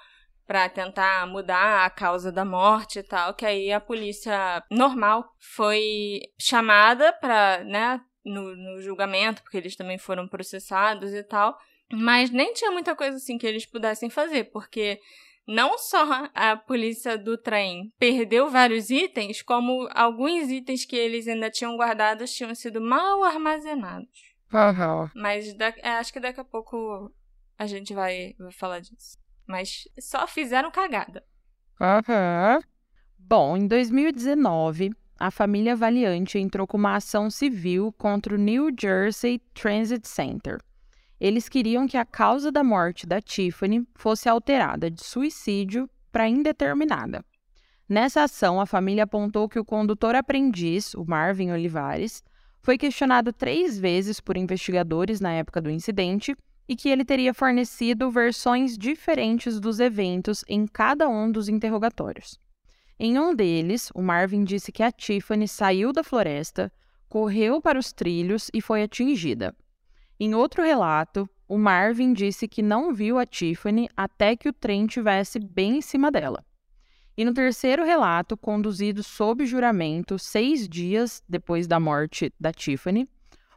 Speaker 1: Para tentar mudar a causa da morte e tal, que aí a polícia normal foi chamada para, né, no, no julgamento, porque eles também foram processados e tal. Mas nem tinha muita coisa assim que eles pudessem fazer, porque não só a polícia do trem perdeu vários itens, como alguns itens que eles ainda tinham guardados tinham sido mal armazenados.
Speaker 2: Uhum.
Speaker 1: Mas da, é, acho que daqui a pouco a gente vai, vai falar disso. Mas só fizeram cagada.
Speaker 2: Uhum.
Speaker 3: Bom, em 2019, a família Valiante entrou com uma ação civil contra o New Jersey Transit Center. Eles queriam que a causa da morte da Tiffany fosse alterada de suicídio para indeterminada. Nessa ação, a família apontou que o condutor aprendiz, o Marvin Olivares, foi questionado três vezes por investigadores na época do incidente e que ele teria fornecido versões diferentes dos eventos em cada um dos interrogatórios. Em um deles, o Marvin disse que a Tiffany saiu da floresta, correu para os trilhos e foi atingida. Em outro relato, o Marvin disse que não viu a Tiffany até que o trem tivesse bem em cima dela. E no terceiro relato, conduzido sob juramento seis dias depois da morte da Tiffany,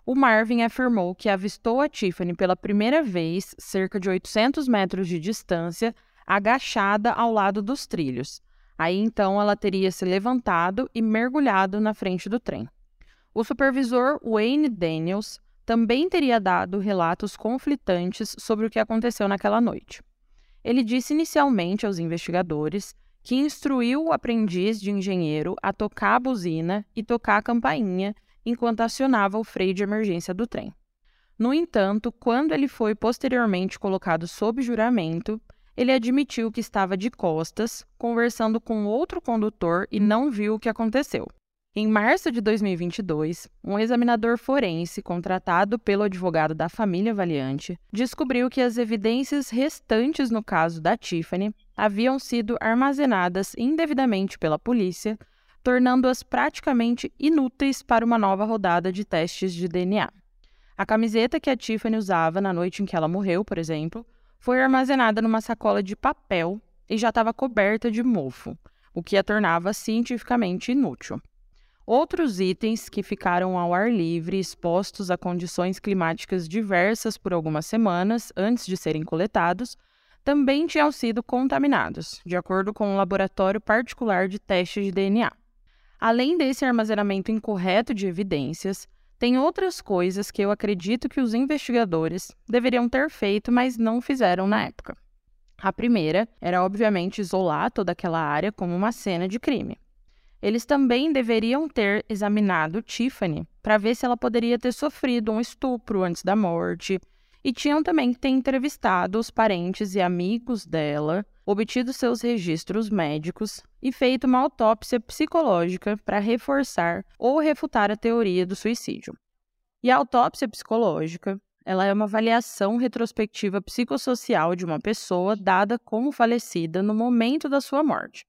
Speaker 3: o Marvin afirmou que avistou a Tiffany pela primeira vez, cerca de 800 metros de distância, agachada ao lado dos trilhos. Aí então ela teria se levantado e mergulhado na frente do trem. O supervisor Wayne Daniels também teria dado relatos conflitantes sobre o que aconteceu naquela noite. Ele disse inicialmente aos investigadores que instruiu o aprendiz de engenheiro a tocar a buzina e tocar a campainha enquanto acionava o freio de emergência do trem. No entanto, quando ele foi posteriormente colocado sob juramento, ele admitiu que estava de costas, conversando com outro condutor e não viu o que aconteceu. Em março de 2022, um examinador forense contratado pelo advogado da família Valiante descobriu que as evidências restantes no caso da Tiffany haviam sido armazenadas indevidamente pela polícia, tornando-as praticamente inúteis para uma nova rodada de testes de DNA. A camiseta que a Tiffany usava na noite em que ela morreu, por exemplo, foi armazenada numa sacola de papel e já estava coberta de mofo, o que a tornava cientificamente inútil. Outros itens que ficaram ao ar livre, expostos a condições climáticas diversas por algumas semanas antes de serem coletados, também tinham sido contaminados, de acordo com um laboratório particular de teste de DNA. Além desse armazenamento incorreto de evidências, tem outras coisas que eu acredito que os investigadores deveriam ter feito, mas não fizeram na época. A primeira era, obviamente, isolar toda aquela área como uma cena de crime. Eles também deveriam ter examinado Tiffany para ver se ela poderia ter sofrido um estupro antes da morte. E tinham também que ter entrevistado os parentes e amigos dela, obtido seus registros médicos e feito uma autópsia psicológica para reforçar ou refutar a teoria do suicídio. E a autópsia psicológica, ela é uma avaliação retrospectiva psicossocial de uma pessoa dada como falecida no momento da sua morte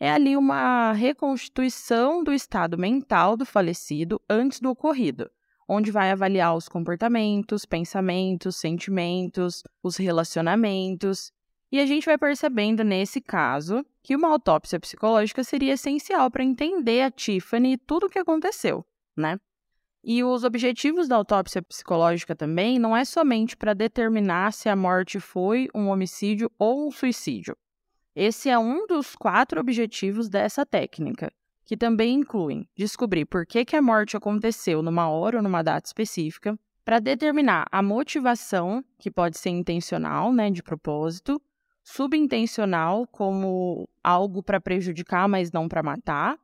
Speaker 3: é ali uma reconstituição do estado mental do falecido antes do ocorrido, onde vai avaliar os comportamentos, pensamentos, sentimentos, os relacionamentos. E a gente vai percebendo nesse caso que uma autópsia psicológica seria essencial para entender a Tiffany e tudo o que aconteceu, né? E os objetivos da autópsia psicológica também não é somente para determinar se a morte foi um homicídio ou um suicídio, esse é um dos quatro objetivos dessa técnica, que também incluem descobrir por que, que a morte aconteceu numa hora ou numa data específica, para determinar a motivação, que pode ser intencional, né, de propósito, subintencional, como algo para prejudicar, mas não para matar,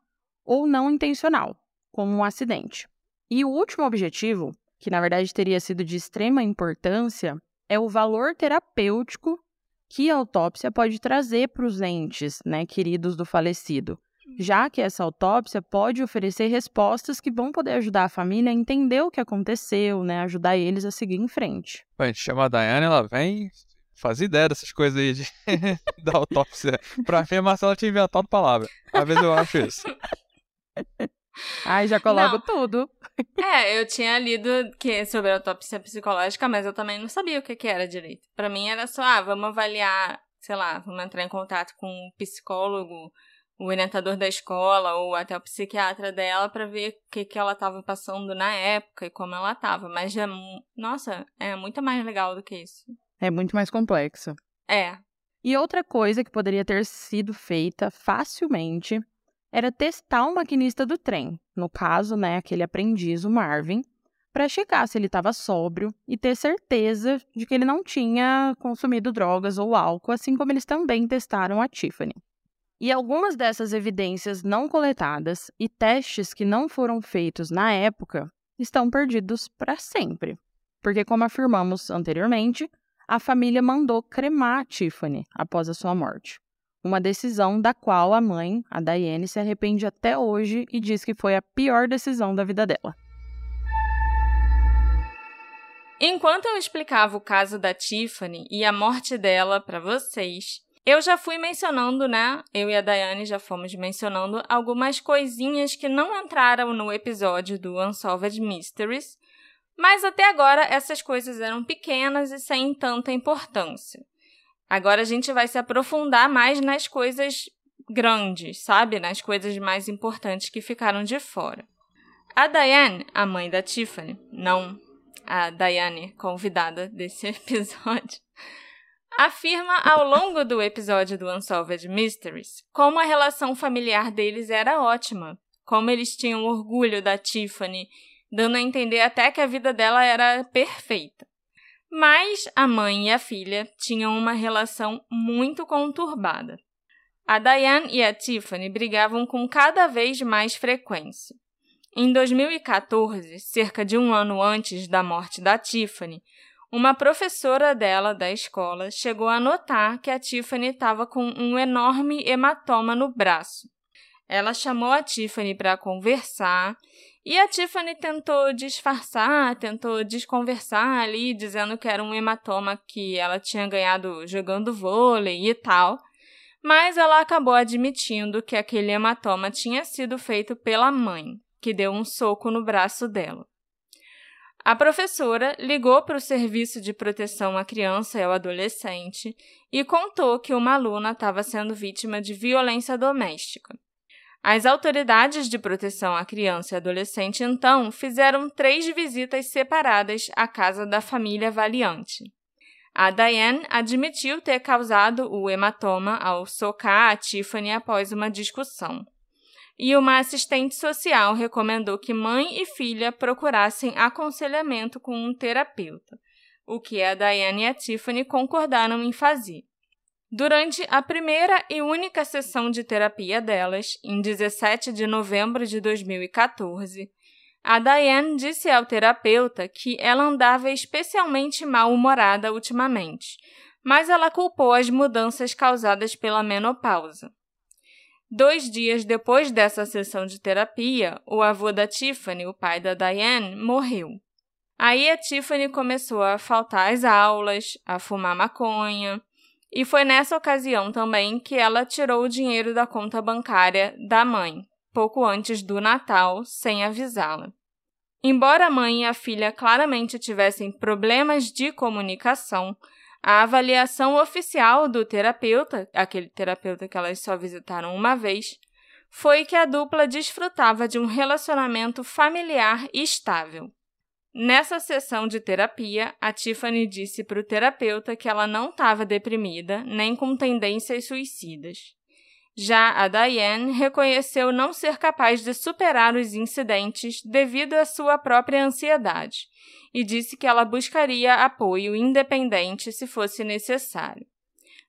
Speaker 3: ou não intencional, como um acidente. E o último objetivo, que na verdade teria sido de extrema importância, é o valor terapêutico que a autópsia pode trazer para os entes, né, queridos do falecido, já que essa autópsia pode oferecer respostas que vão poder ajudar a família a entender o que aconteceu, né, ajudar eles a seguir em frente.
Speaker 2: Bom, a gente chama a Daiane, ela vem faz ideia dessas coisas aí de, da autópsia. Pra mim, a Marcela tinha inventado palavra. Às vezes eu acho isso.
Speaker 3: Ai, já coloco tudo.
Speaker 1: É, eu tinha lido que sobre autópsia psicológica, mas eu também não sabia o que, que era direito. Para mim era só, ah, vamos avaliar, sei lá, vamos entrar em contato com um psicólogo, o orientador da escola ou até o psiquiatra dela para ver o que, que ela estava passando na época e como ela estava. Mas já, nossa, é muito mais legal do que isso.
Speaker 3: É muito mais complexo.
Speaker 1: É.
Speaker 3: E outra coisa que poderia ter sido feita facilmente era testar o maquinista do trem, no caso, né, aquele aprendiz, o Marvin, para checar se ele estava sóbrio e ter certeza de que ele não tinha consumido drogas ou álcool, assim como eles também testaram a Tiffany. E algumas dessas evidências não coletadas e testes que não foram feitos na época estão perdidos para sempre. Porque, como afirmamos anteriormente, a família mandou cremar a Tiffany após a sua morte. Uma decisão da qual a mãe, a Diane, se arrepende até hoje e diz que foi a pior decisão da vida dela.
Speaker 1: Enquanto eu explicava o caso da Tiffany e a morte dela para vocês, eu já fui mencionando, né? Eu e a Daiane já fomos mencionando algumas coisinhas que não entraram no episódio do Unsolved Mysteries, mas até agora essas coisas eram pequenas e sem tanta importância. Agora a gente vai se aprofundar mais nas coisas grandes, sabe? Nas coisas mais importantes que ficaram de fora. A Diane, a mãe da Tiffany, não a Diane, convidada desse episódio, afirma ao longo do episódio do Unsolved Mysteries como a relação familiar deles era ótima, como eles tinham orgulho da Tiffany, dando a entender até que a vida dela era perfeita. Mas a mãe e a filha tinham uma relação muito conturbada. A Diane e a Tiffany brigavam com cada vez mais frequência. Em 2014, cerca de um ano antes da morte da Tiffany, uma professora dela da escola chegou a notar que a Tiffany estava com um enorme hematoma no braço. Ela chamou a Tiffany para conversar e a Tiffany tentou disfarçar, tentou desconversar ali, dizendo que era um hematoma que ela tinha ganhado jogando vôlei e tal. Mas ela acabou admitindo que aquele hematoma tinha sido feito pela mãe, que deu um soco no braço dela. A professora ligou para o Serviço de Proteção à Criança e ao Adolescente e contou que uma aluna estava sendo vítima de violência doméstica. As autoridades de proteção à criança e adolescente então fizeram três visitas separadas à casa da família Valiante. A Diane admitiu ter causado o hematoma ao socar a Tiffany após uma discussão e uma assistente social recomendou que mãe e filha procurassem aconselhamento com um terapeuta, o que a Diane e a Tiffany concordaram em fazer. Durante a primeira e única sessão de terapia delas, em 17 de novembro de 2014, a Diane disse ao terapeuta que ela andava especialmente mal-humorada ultimamente, mas ela culpou as mudanças causadas pela menopausa. Dois dias depois dessa sessão de terapia, o avô da Tiffany, o pai da Diane, morreu. Aí a Tiffany começou a faltar às aulas, a fumar maconha, e foi nessa ocasião também que ela tirou o dinheiro da conta bancária da mãe, pouco antes do Natal, sem avisá-la. Embora a mãe e a filha claramente tivessem problemas de comunicação, a avaliação oficial do terapeuta, aquele terapeuta que elas só visitaram uma vez, foi que a dupla desfrutava de um relacionamento familiar estável. Nessa sessão de terapia, a Tiffany disse para o terapeuta que ela não estava deprimida nem com tendências suicidas. Já a Diane reconheceu não ser capaz de superar os incidentes devido à sua própria ansiedade e disse que ela buscaria apoio independente se fosse necessário.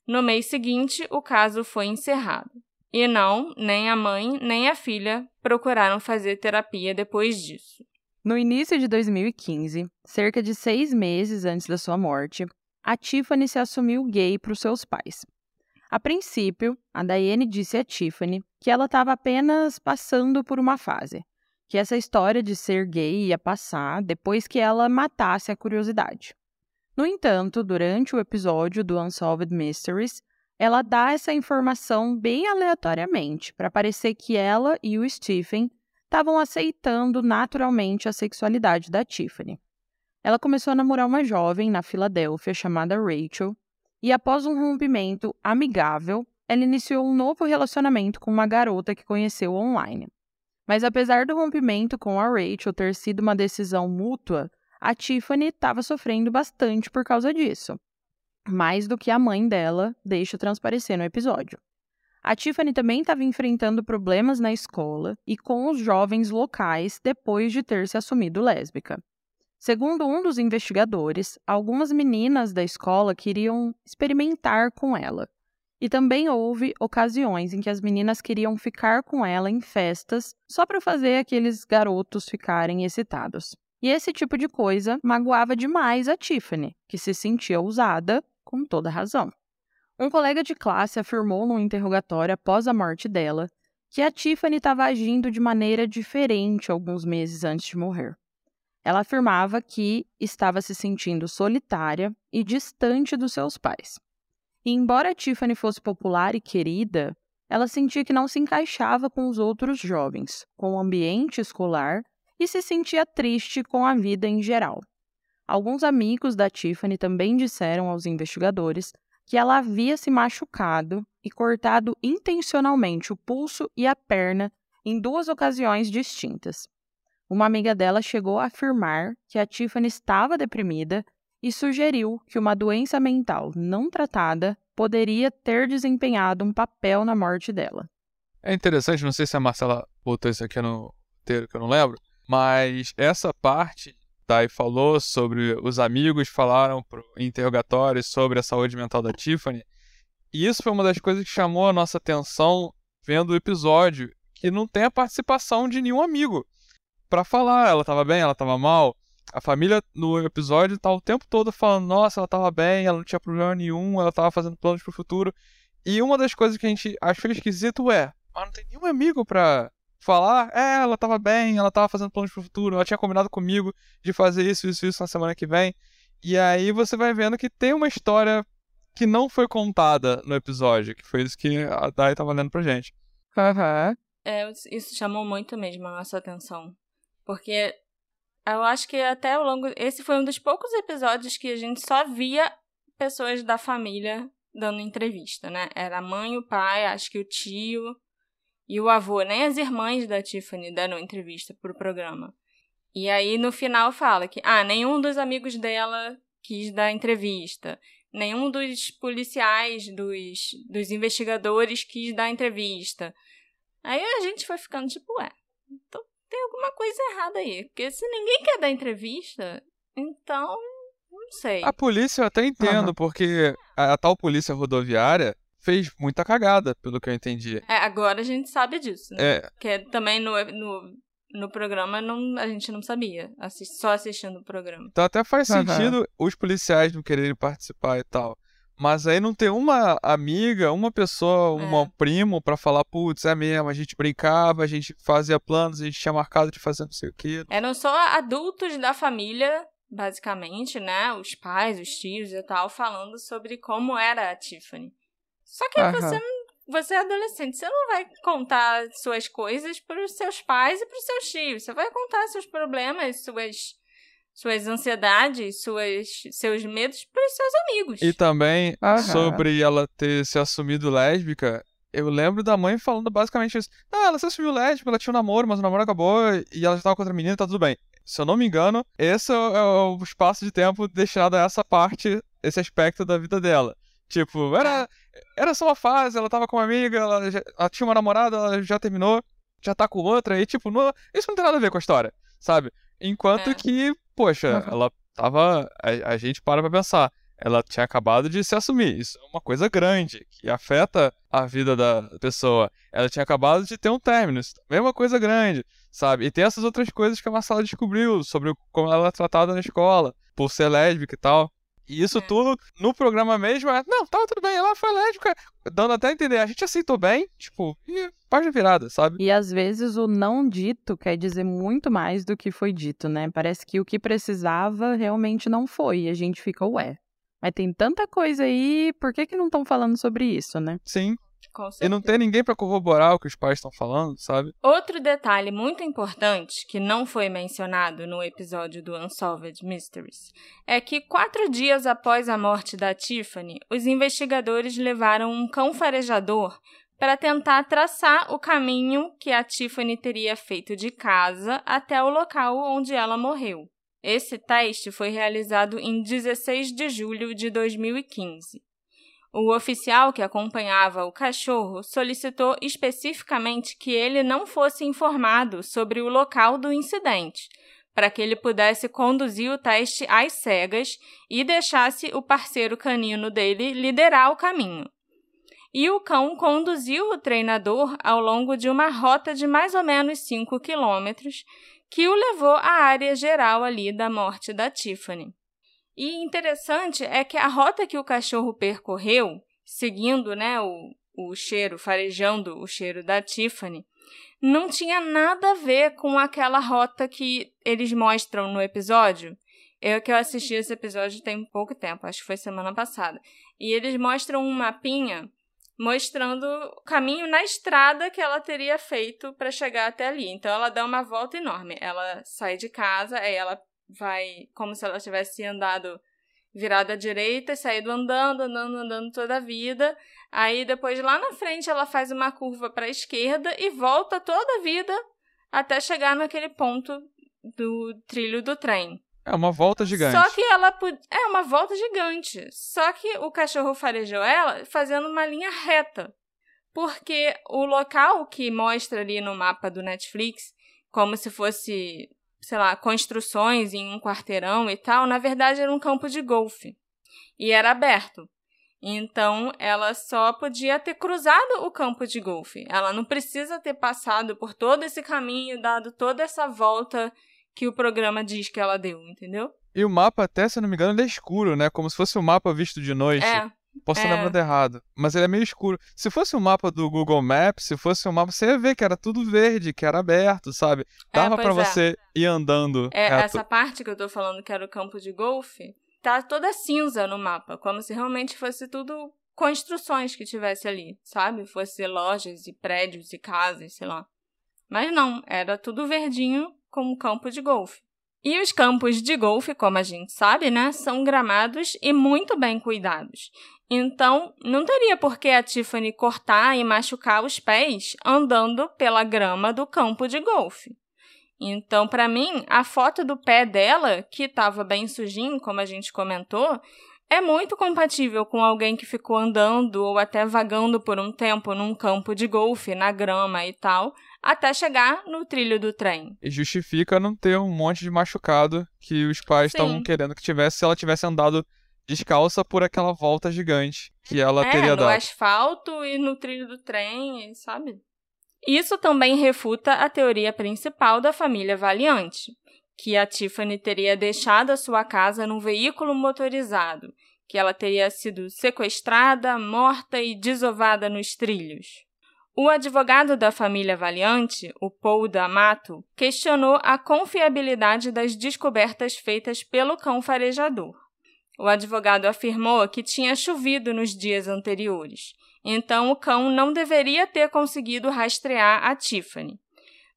Speaker 1: No mês seguinte, o caso foi encerrado. E não, nem a mãe nem a filha procuraram fazer terapia depois disso.
Speaker 3: No início de 2015, cerca de seis meses antes da sua morte, a Tiffany se assumiu gay para os seus pais. A princípio, a Diane disse a Tiffany que ela estava apenas passando por uma fase, que essa história de ser gay ia passar depois que ela matasse a curiosidade. No entanto, durante o episódio do Unsolved Mysteries, ela dá essa informação bem aleatoriamente, para parecer que ela e o Stephen estavam aceitando naturalmente a sexualidade da Tiffany. Ela começou a namorar uma jovem na Filadélfia chamada Rachel, e após um rompimento amigável, ela iniciou um novo relacionamento com uma garota que conheceu online. Mas apesar do rompimento com a Rachel ter sido uma decisão mútua, a Tiffany estava sofrendo bastante por causa disso. Mais do que a mãe dela deixa transparecer no episódio. A Tiffany também estava enfrentando problemas na escola e com os jovens locais depois de ter se assumido lésbica. Segundo um dos investigadores, algumas meninas da escola queriam experimentar com ela, e também houve ocasiões em que as meninas queriam ficar com ela em festas só para fazer aqueles garotos ficarem excitados. E esse tipo de coisa magoava demais a Tiffany, que se sentia usada com toda razão. Um colega de classe afirmou num interrogatório após a morte dela que a Tiffany estava agindo de maneira diferente alguns meses antes de morrer. Ela afirmava que estava se sentindo solitária e distante dos seus pais. E embora Tiffany fosse popular e querida, ela sentia que não se encaixava com os outros jovens, com o ambiente escolar e se sentia triste com a vida em geral. Alguns amigos da Tiffany também disseram aos investigadores que ela havia se machucado e cortado intencionalmente o pulso e a perna em duas ocasiões distintas. Uma amiga dela chegou a afirmar que a Tiffany estava deprimida e sugeriu que uma doença mental não tratada poderia ter desempenhado um papel na morte dela.
Speaker 2: É interessante, não sei se a Marcela botou isso aqui no roteiro, que eu não lembro, mas essa parte Dai falou sobre os amigos falaram pro interrogatório sobre a saúde mental da Tiffany. E isso foi uma das coisas que chamou a nossa atenção vendo o episódio, que não tem a participação de nenhum amigo para falar, ela estava bem, ela estava mal. A família no episódio tá o tempo todo falando, nossa, ela estava bem, ela não tinha problema nenhum, ela estava fazendo planos pro futuro. E uma das coisas que a gente achou esquisito é, ah, não tem nenhum amigo pra falar, é, ela tava bem, ela tava fazendo planos pro futuro, ela tinha combinado comigo de fazer isso, isso, isso na semana que vem. E aí você vai vendo que tem uma história que não foi contada no episódio, que foi isso que a Dai tava lendo pra gente.
Speaker 1: Aham. Uhum. É, isso chamou muito mesmo a nossa atenção. Porque eu acho que até ao longo. Esse foi um dos poucos episódios que a gente só via pessoas da família dando entrevista, né? Era a mãe, o pai, acho que o tio e o avô, nem as irmãs da Tiffany deram entrevista pro programa. E aí no final fala que, ah, nenhum dos amigos dela quis dar entrevista. Nenhum dos policiais, dos, dos investigadores quis dar entrevista. Aí a gente foi ficando tipo, ué, então tem alguma coisa errada aí. Porque se ninguém quer dar entrevista, então, não sei.
Speaker 2: A polícia eu até entendo, uhum. porque a, a tal polícia rodoviária fez muita cagada, pelo que eu entendi.
Speaker 1: É, agora a gente sabe disso. Né? É. Que também no, no, no programa não, a gente não sabia, assist, só assistindo o programa.
Speaker 2: Então até faz uhum. sentido os policiais não quererem participar e tal. Mas aí não tem uma amiga, uma pessoa, um é. primo para falar, putz, é mesmo, a gente brincava, a gente fazia planos, a gente tinha marcado de fazer não sei o quê.
Speaker 1: Eram só adultos da família, basicamente, né? Os pais, os tios e tal, falando sobre como era a Tiffany. Só que uhum. você você é adolescente, você não vai contar suas coisas para os seus pais e para os seus tios. Você vai contar seus problemas, suas suas ansiedades, suas, seus medos para os seus amigos.
Speaker 2: E também uhum. sobre ela ter se assumido lésbica. Eu lembro da mãe falando basicamente isso. Ah, ela se assumiu lésbica, ela tinha um namoro, mas o namoro acabou e ela já estava com outra menina, tá tudo bem. Se eu não me engano, esse é o espaço de tempo destinado a essa parte, esse aspecto da vida dela. Tipo, era, era só uma fase, ela tava com uma amiga, ela, já, ela tinha uma namorada, ela já terminou, já tá com outra, e tipo, não, isso não tem nada a ver com a história, sabe? Enquanto é. que, poxa, uhum. ela tava. A, a, gente para pra pensar. Ela tinha acabado de se assumir. Isso é uma coisa grande, que afeta a vida da pessoa. Ela tinha acabado de ter um término. Isso também é uma coisa grande, sabe? E tem essas outras coisas que a Marcela descobriu sobre como ela é tratada na escola, por ser lésbica e tal. E isso é. tudo no programa mesmo é, não, tava tudo bem, ela foi lésbica, dando até a entender, a gente aceitou bem, tipo, e página virada, sabe?
Speaker 3: E às vezes o não dito quer dizer muito mais do que foi dito, né? Parece que o que precisava realmente não foi, e a gente fica, ué. Mas tem tanta coisa aí, por que que não estão falando sobre isso, né?
Speaker 2: Sim, e não tem ninguém para corroborar o que os pais estão falando, sabe?
Speaker 1: Outro detalhe muito importante que não foi mencionado no episódio do Unsolved Mysteries é que quatro dias após a morte da Tiffany, os investigadores levaram um cão farejador para tentar traçar o caminho que a Tiffany teria feito de casa até o local onde ela morreu. Esse teste foi realizado em 16 de julho de 2015. O oficial que acompanhava o cachorro solicitou especificamente que ele não fosse informado sobre o local do incidente, para que ele pudesse conduzir o teste às cegas e deixasse o parceiro canino dele liderar o caminho. E o cão conduziu o treinador ao longo de uma rota de mais ou menos 5 quilômetros, que o levou à área geral ali da morte da Tiffany. E interessante é que a rota que o cachorro percorreu, seguindo né, o, o cheiro, farejando o cheiro da Tiffany, não tinha nada a ver com aquela rota que eles mostram no episódio. Eu que eu assisti esse episódio tem pouco tempo, acho que foi semana passada. E eles mostram um mapinha mostrando o caminho na estrada que ela teria feito para chegar até ali. Então ela dá uma volta enorme. Ela sai de casa, aí ela vai como se ela tivesse andado virado à direita e saído andando, andando, andando toda a vida. Aí depois lá na frente ela faz uma curva para a esquerda e volta toda a vida até chegar naquele ponto do trilho do trem.
Speaker 2: É uma volta gigante.
Speaker 1: Só que ela é uma volta gigante. Só que o cachorro farejou ela fazendo uma linha reta. Porque o local que mostra ali no mapa do Netflix, como se fosse, sei lá, construções em um quarteirão e tal, na verdade era um campo de golfe. E era aberto. Então, ela só podia ter cruzado o campo de golfe. Ela não precisa ter passado por todo esse caminho, dado toda essa volta que o programa diz que ela deu, entendeu?
Speaker 2: E o mapa, até se não me engano, ele é escuro, né? Como se fosse um mapa visto de noite.
Speaker 1: É.
Speaker 2: Posso estar
Speaker 1: é.
Speaker 2: lembrando errado. Mas ele é meio escuro. Se fosse um mapa do Google Maps, se fosse um mapa, você ia ver que era tudo verde, que era aberto, sabe? Dava
Speaker 1: é,
Speaker 2: para você ir andando.
Speaker 1: É,
Speaker 2: reto.
Speaker 1: essa parte que eu tô falando, que era o campo de golfe, tá toda cinza no mapa, como se realmente fosse tudo construções que tivesse ali, sabe? Fosse lojas e prédios e casas, sei lá. Mas não, era tudo verdinho como campo de golfe. E os campos de golfe, como a gente sabe, né, são gramados e muito bem cuidados. Então, não teria por que a Tiffany cortar e machucar os pés andando pela grama do campo de golfe. Então, para mim, a foto do pé dela, que estava bem sujinho, como a gente comentou, é muito compatível com alguém que ficou andando ou até vagando por um tempo num campo de golfe, na grama e tal, até chegar no trilho do trem.
Speaker 2: E justifica não ter um monte de machucado que os pais estavam querendo que tivesse se ela tivesse andado descalça por aquela volta gigante que ela
Speaker 1: é,
Speaker 2: teria
Speaker 1: no
Speaker 2: dado.
Speaker 1: asfalto e no trilho do trem, sabe? Isso também refuta a teoria principal da família Valiante, que a Tiffany teria deixado a sua casa num veículo motorizado, que ela teria sido sequestrada, morta e desovada nos trilhos. O advogado da família Valiante, o Paul D'Amato, questionou a confiabilidade das descobertas feitas pelo cão farejador. O advogado afirmou que tinha chovido nos dias anteriores, então o cão não deveria ter conseguido rastrear a Tiffany.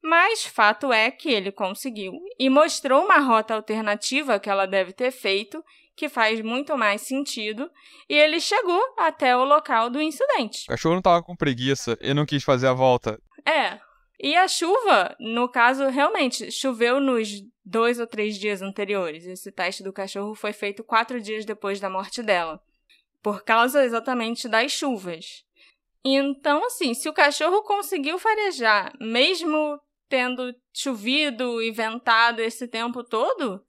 Speaker 1: Mas fato é que ele conseguiu e mostrou uma rota alternativa que ela deve ter feito, que faz muito mais sentido, e ele chegou até o local do incidente.
Speaker 2: O cachorro não tava com preguiça e não quis fazer a volta.
Speaker 1: É. E a chuva, no caso, realmente choveu nos dois ou três dias anteriores. Esse teste do cachorro foi feito quatro dias depois da morte dela, por causa exatamente das chuvas. Então, assim, se o cachorro conseguiu farejar, mesmo tendo chovido e ventado esse tempo todo,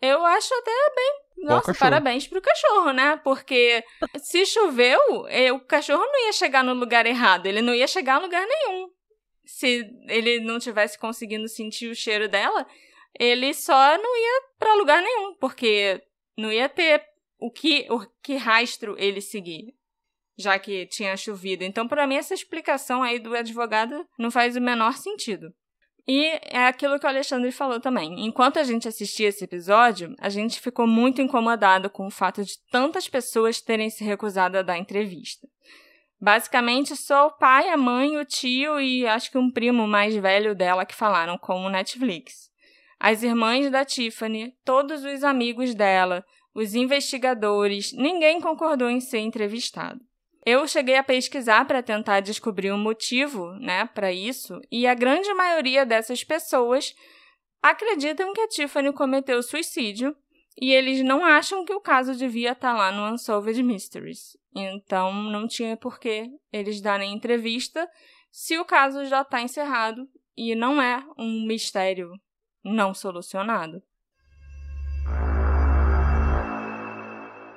Speaker 1: eu acho até bem. Nossa, parabéns pro cachorro, né? Porque se choveu, o cachorro não ia chegar no lugar errado, ele não ia chegar a lugar nenhum. Se ele não tivesse conseguindo sentir o cheiro dela, ele só não ia para lugar nenhum, porque não ia ter o que, o que rastro ele seguir, já que tinha chovido. Então, para mim, essa explicação aí do advogado não faz o menor sentido. E é aquilo que o Alexandre falou também. Enquanto a gente assistia esse episódio, a gente ficou muito incomodado com o fato de tantas pessoas terem se recusado a dar entrevista. Basicamente, só o pai, a mãe, o tio e acho que um primo mais velho dela que falaram com o Netflix. As irmãs da Tiffany, todos os amigos dela, os investigadores, ninguém concordou em ser entrevistado. Eu cheguei a pesquisar para tentar descobrir o um motivo, né, para isso, e a grande maioria dessas pessoas acreditam que a Tiffany cometeu suicídio e eles não acham que o caso devia estar tá lá no Unsolved Mysteries. Então não tinha por que eles darem entrevista se o caso já está encerrado e não é um mistério não solucionado.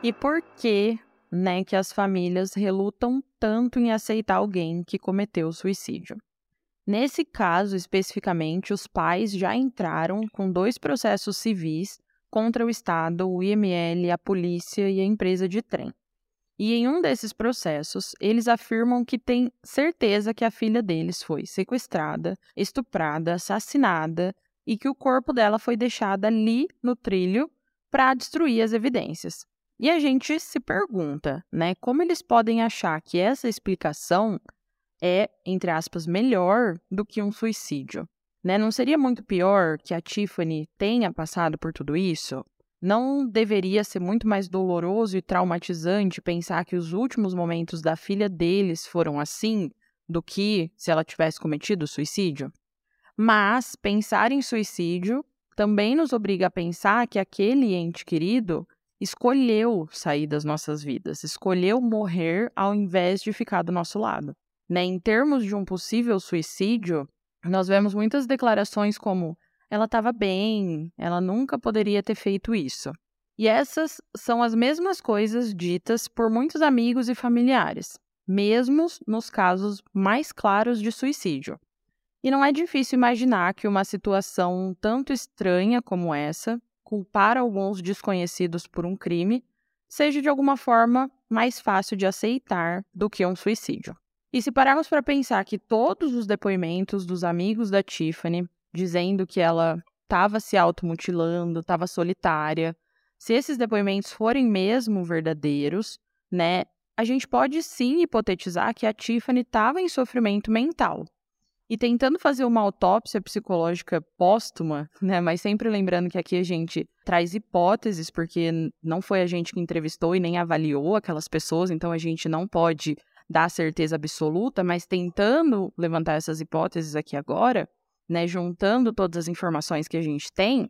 Speaker 3: E por que né, que as famílias relutam tanto em aceitar alguém que cometeu suicídio. Nesse caso especificamente, os pais já entraram com dois processos civis contra o Estado, o IML, a polícia e a empresa de trem. E em um desses processos, eles afirmam que têm certeza que a filha deles foi sequestrada, estuprada, assassinada e que o corpo dela foi deixado ali no trilho para destruir as evidências. E a gente se pergunta, né, como eles podem achar que essa explicação é, entre aspas, melhor do que um suicídio? Né? Não seria muito pior que a Tiffany tenha passado por tudo isso? Não deveria ser muito mais doloroso e traumatizante pensar que os últimos momentos da filha deles foram assim do que se ela tivesse cometido suicídio? Mas pensar em suicídio também nos obriga a pensar que aquele ente querido escolheu sair das nossas vidas, escolheu morrer ao invés de ficar do nosso lado. Né? Em termos de um possível suicídio, nós vemos muitas declarações como ela estava bem, ela nunca poderia ter feito isso. E essas são as mesmas coisas ditas por muitos amigos e familiares, mesmo nos casos mais claros de suicídio. E não é difícil imaginar que uma situação tanto estranha como essa culpar alguns desconhecidos por um crime seja de alguma forma mais fácil de aceitar do que um suicídio. E se pararmos para pensar que todos os depoimentos dos amigos da Tiffany dizendo que ela estava se automutilando, estava solitária, se esses depoimentos forem mesmo verdadeiros, né, a gente pode sim hipotetizar que a Tiffany estava em sofrimento mental e tentando fazer uma autópsia psicológica póstuma, né? Mas sempre lembrando que aqui a gente traz hipóteses, porque não foi a gente que entrevistou e nem avaliou aquelas pessoas, então a gente não pode dar certeza absoluta, mas tentando levantar essas hipóteses aqui agora, né? Juntando todas as informações que a gente tem,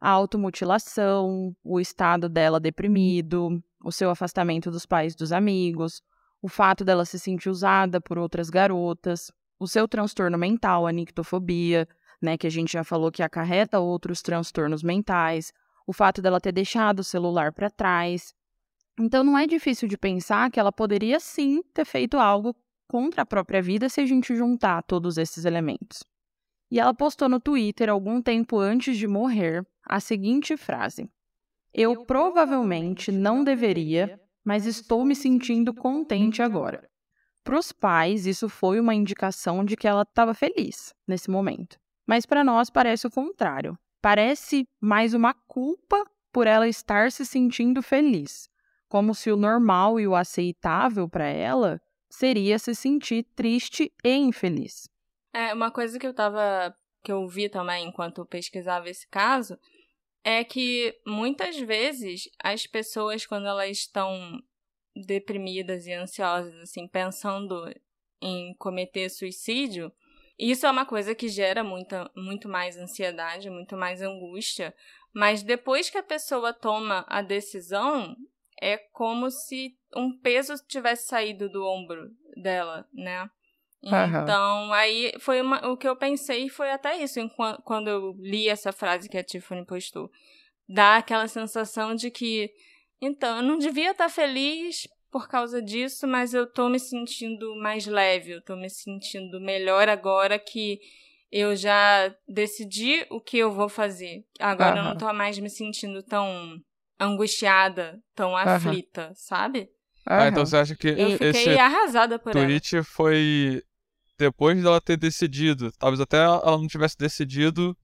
Speaker 3: a automutilação, o estado dela deprimido, o seu afastamento dos pais dos amigos, o fato dela se sentir usada por outras garotas, o seu transtorno mental, a nictofobia, né, que a gente já falou que acarreta outros transtornos mentais, o fato dela ter deixado o celular para trás. Então não é difícil de pensar que ela poderia sim ter feito algo contra a própria vida se a gente juntar todos esses elementos. E ela postou no Twitter algum tempo antes de morrer a seguinte frase: Eu provavelmente não deveria, mas estou me sentindo contente agora. Para os pais, isso foi uma indicação de que ela estava feliz nesse momento. Mas para nós parece o contrário. Parece mais uma culpa por ela estar se sentindo feliz, como se o normal e o aceitável para ela seria se sentir triste e infeliz.
Speaker 1: É, uma coisa que eu tava que eu vi também enquanto pesquisava esse caso é que muitas vezes as pessoas quando elas estão deprimidas e ansiosas, assim, pensando em cometer suicídio, isso é uma coisa que gera muita, muito mais ansiedade, muito mais angústia. Mas depois que a pessoa toma a decisão, é como se um peso tivesse saído do ombro dela, né? Então, aí foi uma, o que eu pensei foi até isso, enquanto, quando eu li essa frase que a Tiffany postou. Dá aquela sensação de que então, eu não devia estar feliz por causa disso, mas eu tô me sentindo mais leve, eu tô me sentindo melhor agora que eu já decidi o que eu vou fazer. Agora uhum. eu não tô mais me sentindo tão angustiada, tão aflita, sabe?
Speaker 2: Ah, então você acha que
Speaker 1: eu fiquei esse
Speaker 2: arrasada
Speaker 1: por
Speaker 2: tweet ela. foi depois dela ter decidido. Talvez até ela não tivesse decidido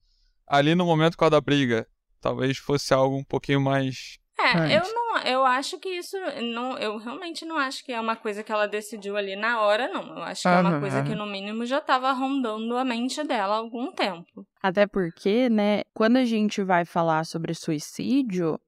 Speaker 2: ali no momento com a da briga. Talvez fosse algo um pouquinho mais
Speaker 1: é, eu não, eu acho que isso não, eu realmente não acho que é uma coisa que ela decidiu ali na hora, não. Eu acho que é uma coisa que no mínimo já estava rondando a mente dela há algum tempo.
Speaker 3: Até porque, né, quando a gente vai falar sobre suicídio,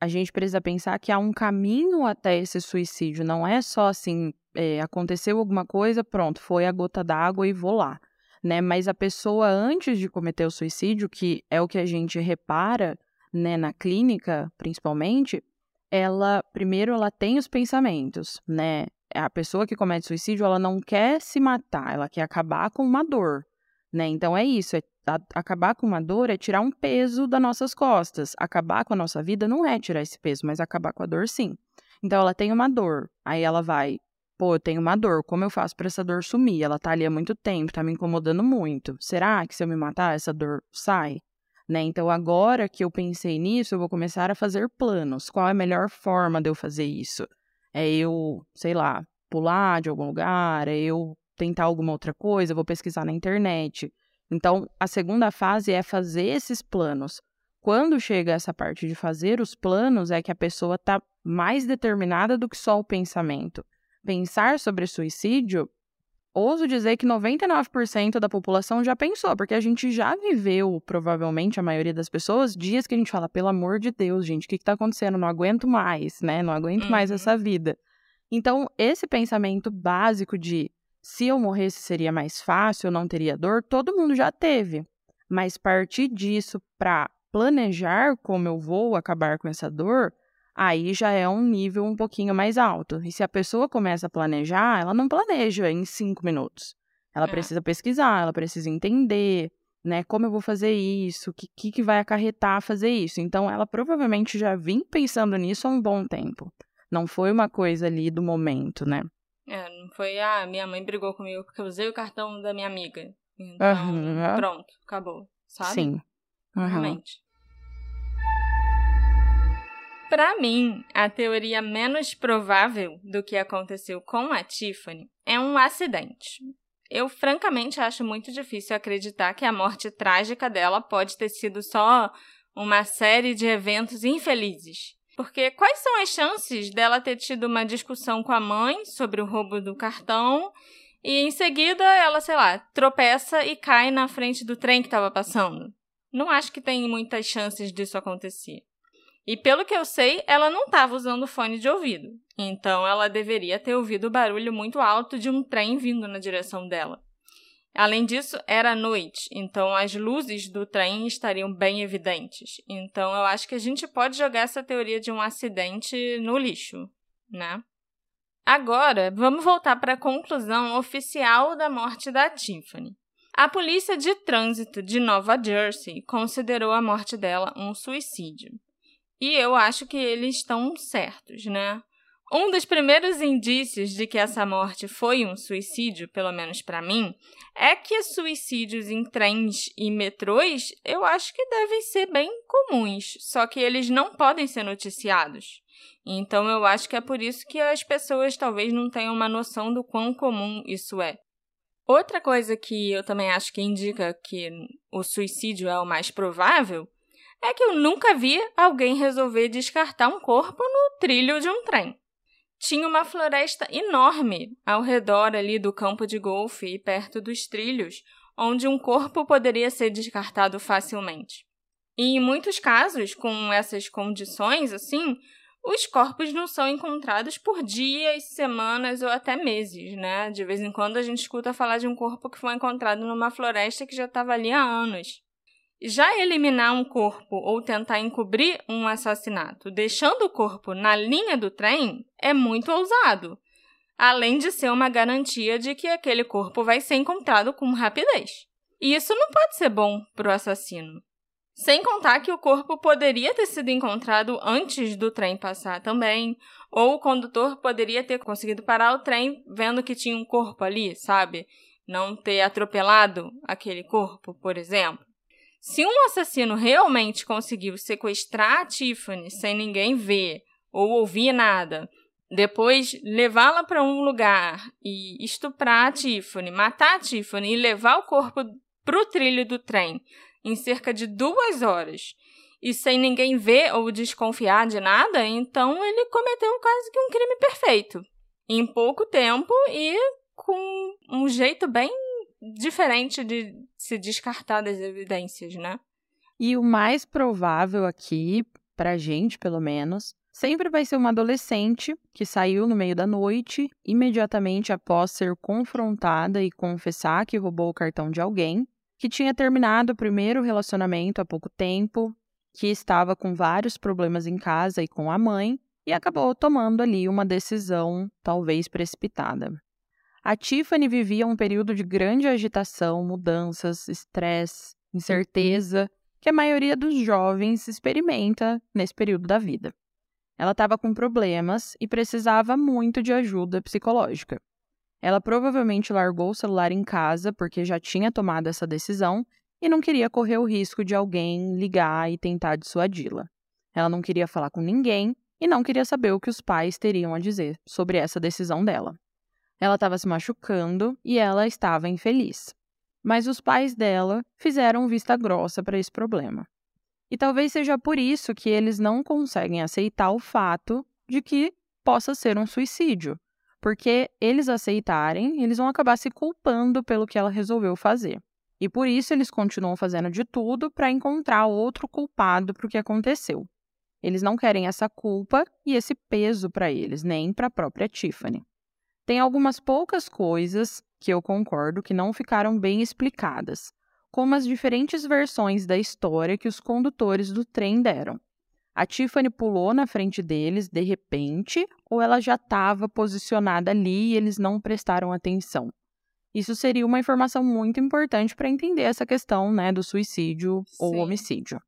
Speaker 3: a gente precisa pensar que há um caminho até esse suicídio. Não é só assim, é, aconteceu alguma coisa, pronto, foi a gota d'água e vou lá. Né? Mas a pessoa, antes de cometer o suicídio, que é o que a gente repara, né, na clínica, principalmente, ela primeiro ela tem os pensamentos, né? A pessoa que comete suicídio, ela não quer se matar, ela quer acabar com uma dor, né? Então é isso, é, a, acabar com uma dor é tirar um peso das nossas costas. Acabar com a nossa vida não é tirar esse peso, mas acabar com a dor sim. Então ela tem uma dor, aí ela vai, pô, eu tenho uma dor, como eu faço para essa dor sumir? Ela tá ali há muito tempo, tá me incomodando muito. Será que se eu me matar essa dor sai? Né? Então, agora que eu pensei nisso, eu vou começar a fazer planos. Qual é a melhor forma de eu fazer isso? É eu, sei lá, pular de algum lugar? É eu tentar alguma outra coisa? vou pesquisar na internet. Então, a segunda fase é fazer esses planos. Quando chega essa parte de fazer os planos, é que a pessoa está mais determinada do que só o pensamento. Pensar sobre suicídio ouso dizer que 99% da população já pensou, porque a gente já viveu, provavelmente, a maioria das pessoas, dias que a gente fala, pelo amor de Deus, gente, o que, está acontecendo? Não aguento mais, né? Não aguento uhum. mais essa vida. Então, esse pensamento básico de se eu morresse seria mais fácil, eu não teria dor, todo mundo já teve. Mas partir disso para planejar como eu vou acabar com essa dor, aí já é um nível um pouquinho mais alto. E se a pessoa começa a planejar, ela não planeja em cinco minutos. Ela é. precisa pesquisar, ela precisa entender, né? Como eu vou fazer isso? O que, que vai acarretar fazer isso? Então, ela provavelmente já vinha pensando nisso há um bom tempo. Não foi uma coisa ali do momento, né?
Speaker 1: É, não foi, ah, minha mãe brigou comigo porque eu usei o cartão da minha amiga. Então, uhum. pronto, acabou, sabe?
Speaker 3: Sim.
Speaker 1: Uhum. Realmente. Para mim, a teoria menos provável do que aconteceu com a Tiffany é um acidente. Eu francamente acho muito difícil acreditar que a morte trágica dela pode ter sido só uma série de eventos infelizes. Porque quais são as chances dela ter tido uma discussão com a mãe sobre o roubo do cartão e em seguida ela, sei lá, tropeça e cai na frente do trem que estava passando? Não acho que tem muitas chances disso acontecer. E pelo que eu sei, ela não estava usando fone de ouvido. Então ela deveria ter ouvido o barulho muito alto de um trem vindo na direção dela. Além disso, era noite, então as luzes do trem estariam bem evidentes. Então eu acho que a gente pode jogar essa teoria de um acidente no lixo, né? Agora, vamos voltar para a conclusão oficial da morte da Tiffany. A polícia de trânsito de Nova Jersey considerou a morte dela um suicídio. E eu acho que eles estão certos, né? Um dos primeiros indícios de que essa morte foi um suicídio, pelo menos para mim, é que suicídios em trens e metrôs eu acho que devem ser bem comuns, só que eles não podem ser noticiados. Então eu acho que é por isso que as pessoas talvez não tenham uma noção do quão comum isso é. Outra coisa que eu também acho que indica que o suicídio é o mais provável é que eu nunca vi alguém resolver descartar um corpo no trilho de um trem. Tinha uma floresta enorme ao redor ali do campo de golfe e perto dos trilhos, onde um corpo poderia ser descartado facilmente. E em muitos casos, com essas condições assim, os corpos não são encontrados por dias, semanas ou até meses, né? De vez em quando a gente escuta falar de um corpo que foi encontrado numa floresta que já estava ali há anos. Já eliminar um corpo ou tentar encobrir um assassinato deixando o corpo na linha do trem é muito ousado, além de ser uma garantia de que aquele corpo vai ser encontrado com rapidez. E isso não pode ser bom para o assassino. Sem contar que o corpo poderia ter sido encontrado antes do trem passar também, ou o condutor poderia ter conseguido parar o trem vendo que tinha um corpo ali, sabe? Não ter atropelado aquele corpo, por exemplo. Se um assassino realmente conseguiu sequestrar a Tiffany sem ninguém ver ou ouvir nada, depois levá-la para um lugar e estuprar a Tiffany, matar a Tiffany e levar o corpo para o trilho do trem em cerca de duas horas e sem ninguém ver ou desconfiar de nada, então ele cometeu quase que um crime perfeito. Em pouco tempo e com um jeito bem diferente de se descartar das evidências, né?
Speaker 3: E o mais provável aqui, pra gente pelo menos, sempre vai ser uma adolescente que saiu no meio da noite, imediatamente após ser confrontada e confessar que roubou o cartão de alguém, que tinha terminado o primeiro relacionamento há pouco tempo, que estava com vários problemas em casa e com a mãe, e acabou tomando ali uma decisão talvez precipitada. A Tiffany vivia um período de grande agitação, mudanças, estresse, incerteza, que a maioria dos jovens experimenta nesse período da vida. Ela estava com problemas e precisava muito de ajuda psicológica. Ela provavelmente largou o celular em casa porque já tinha tomado essa decisão e não queria correr o risco de alguém ligar e tentar dissuadi-la. Ela não queria falar com ninguém e não queria saber o que os pais teriam a dizer sobre essa decisão dela. Ela estava se machucando e ela estava infeliz. Mas os pais dela fizeram vista grossa para esse problema. E talvez seja por isso que eles não conseguem aceitar o fato de que possa ser um suicídio, porque eles aceitarem, eles vão acabar se culpando pelo que ela resolveu fazer. E por isso eles continuam fazendo de tudo para encontrar outro culpado para o que aconteceu. Eles não querem essa culpa e esse peso para eles, nem para a própria Tiffany. Tem algumas poucas coisas que eu concordo que não ficaram bem explicadas, como as diferentes versões da história que os condutores do trem deram. A Tiffany pulou na frente deles de repente ou ela já estava posicionada ali e eles não prestaram atenção? Isso seria uma informação muito importante para entender essa questão né, do suicídio Sim. ou homicídio.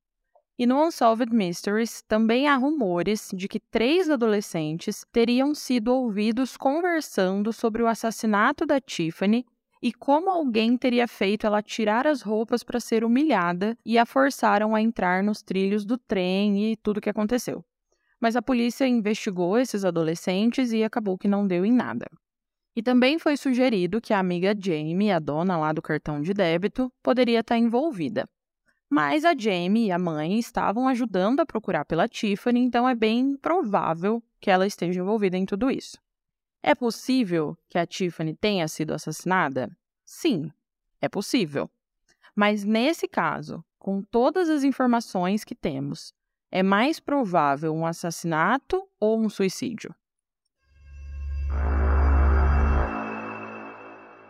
Speaker 3: E no Unsolved Mysteries também há rumores de que três adolescentes teriam sido ouvidos conversando sobre o assassinato da Tiffany e como alguém teria feito ela tirar as roupas para ser humilhada e a forçaram a entrar nos trilhos do trem e tudo o que aconteceu. Mas a polícia investigou esses adolescentes e acabou que não deu em nada. E também foi sugerido que a amiga Jamie, a dona lá do cartão de débito, poderia estar envolvida. Mas a Jamie e a mãe estavam ajudando a procurar pela Tiffany, então é bem provável que ela esteja envolvida em tudo isso. É possível que a Tiffany tenha sido assassinada? Sim, é possível. Mas nesse caso, com todas as informações que temos, é mais provável um assassinato ou um suicídio?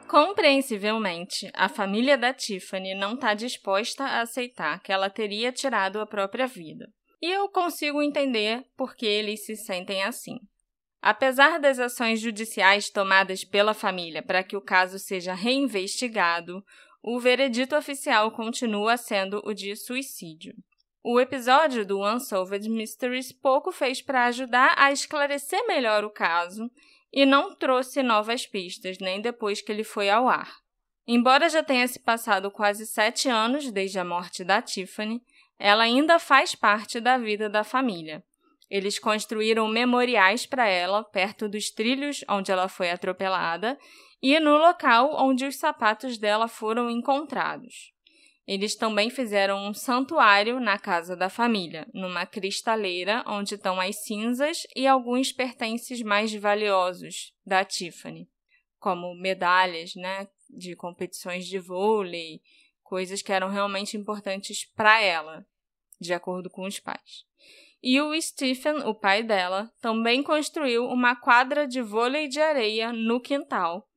Speaker 1: Compreensivelmente, a família da Tiffany não está disposta a aceitar que ela teria tirado a própria vida. E eu consigo entender por que eles se sentem assim. Apesar das ações judiciais tomadas pela família para que o caso seja reinvestigado, o veredito oficial continua sendo o de suicídio. O episódio do Unsolved Mysteries pouco fez para ajudar a esclarecer melhor o caso e não trouxe novas pistas nem depois que ele foi ao ar. Embora já tenha se passado quase sete anos desde a morte da Tiffany, ela ainda faz parte da vida da família. Eles construíram memoriais para ela perto dos trilhos onde ela foi atropelada e no local onde os sapatos dela foram encontrados. Eles também fizeram um santuário na casa da família, numa cristaleira onde estão as cinzas e alguns pertences mais valiosos da Tiffany, como medalhas, né, de competições de vôlei, coisas que eram realmente importantes para ela, de acordo com os pais. E o Stephen, o pai dela, também construiu uma quadra de vôlei de areia no quintal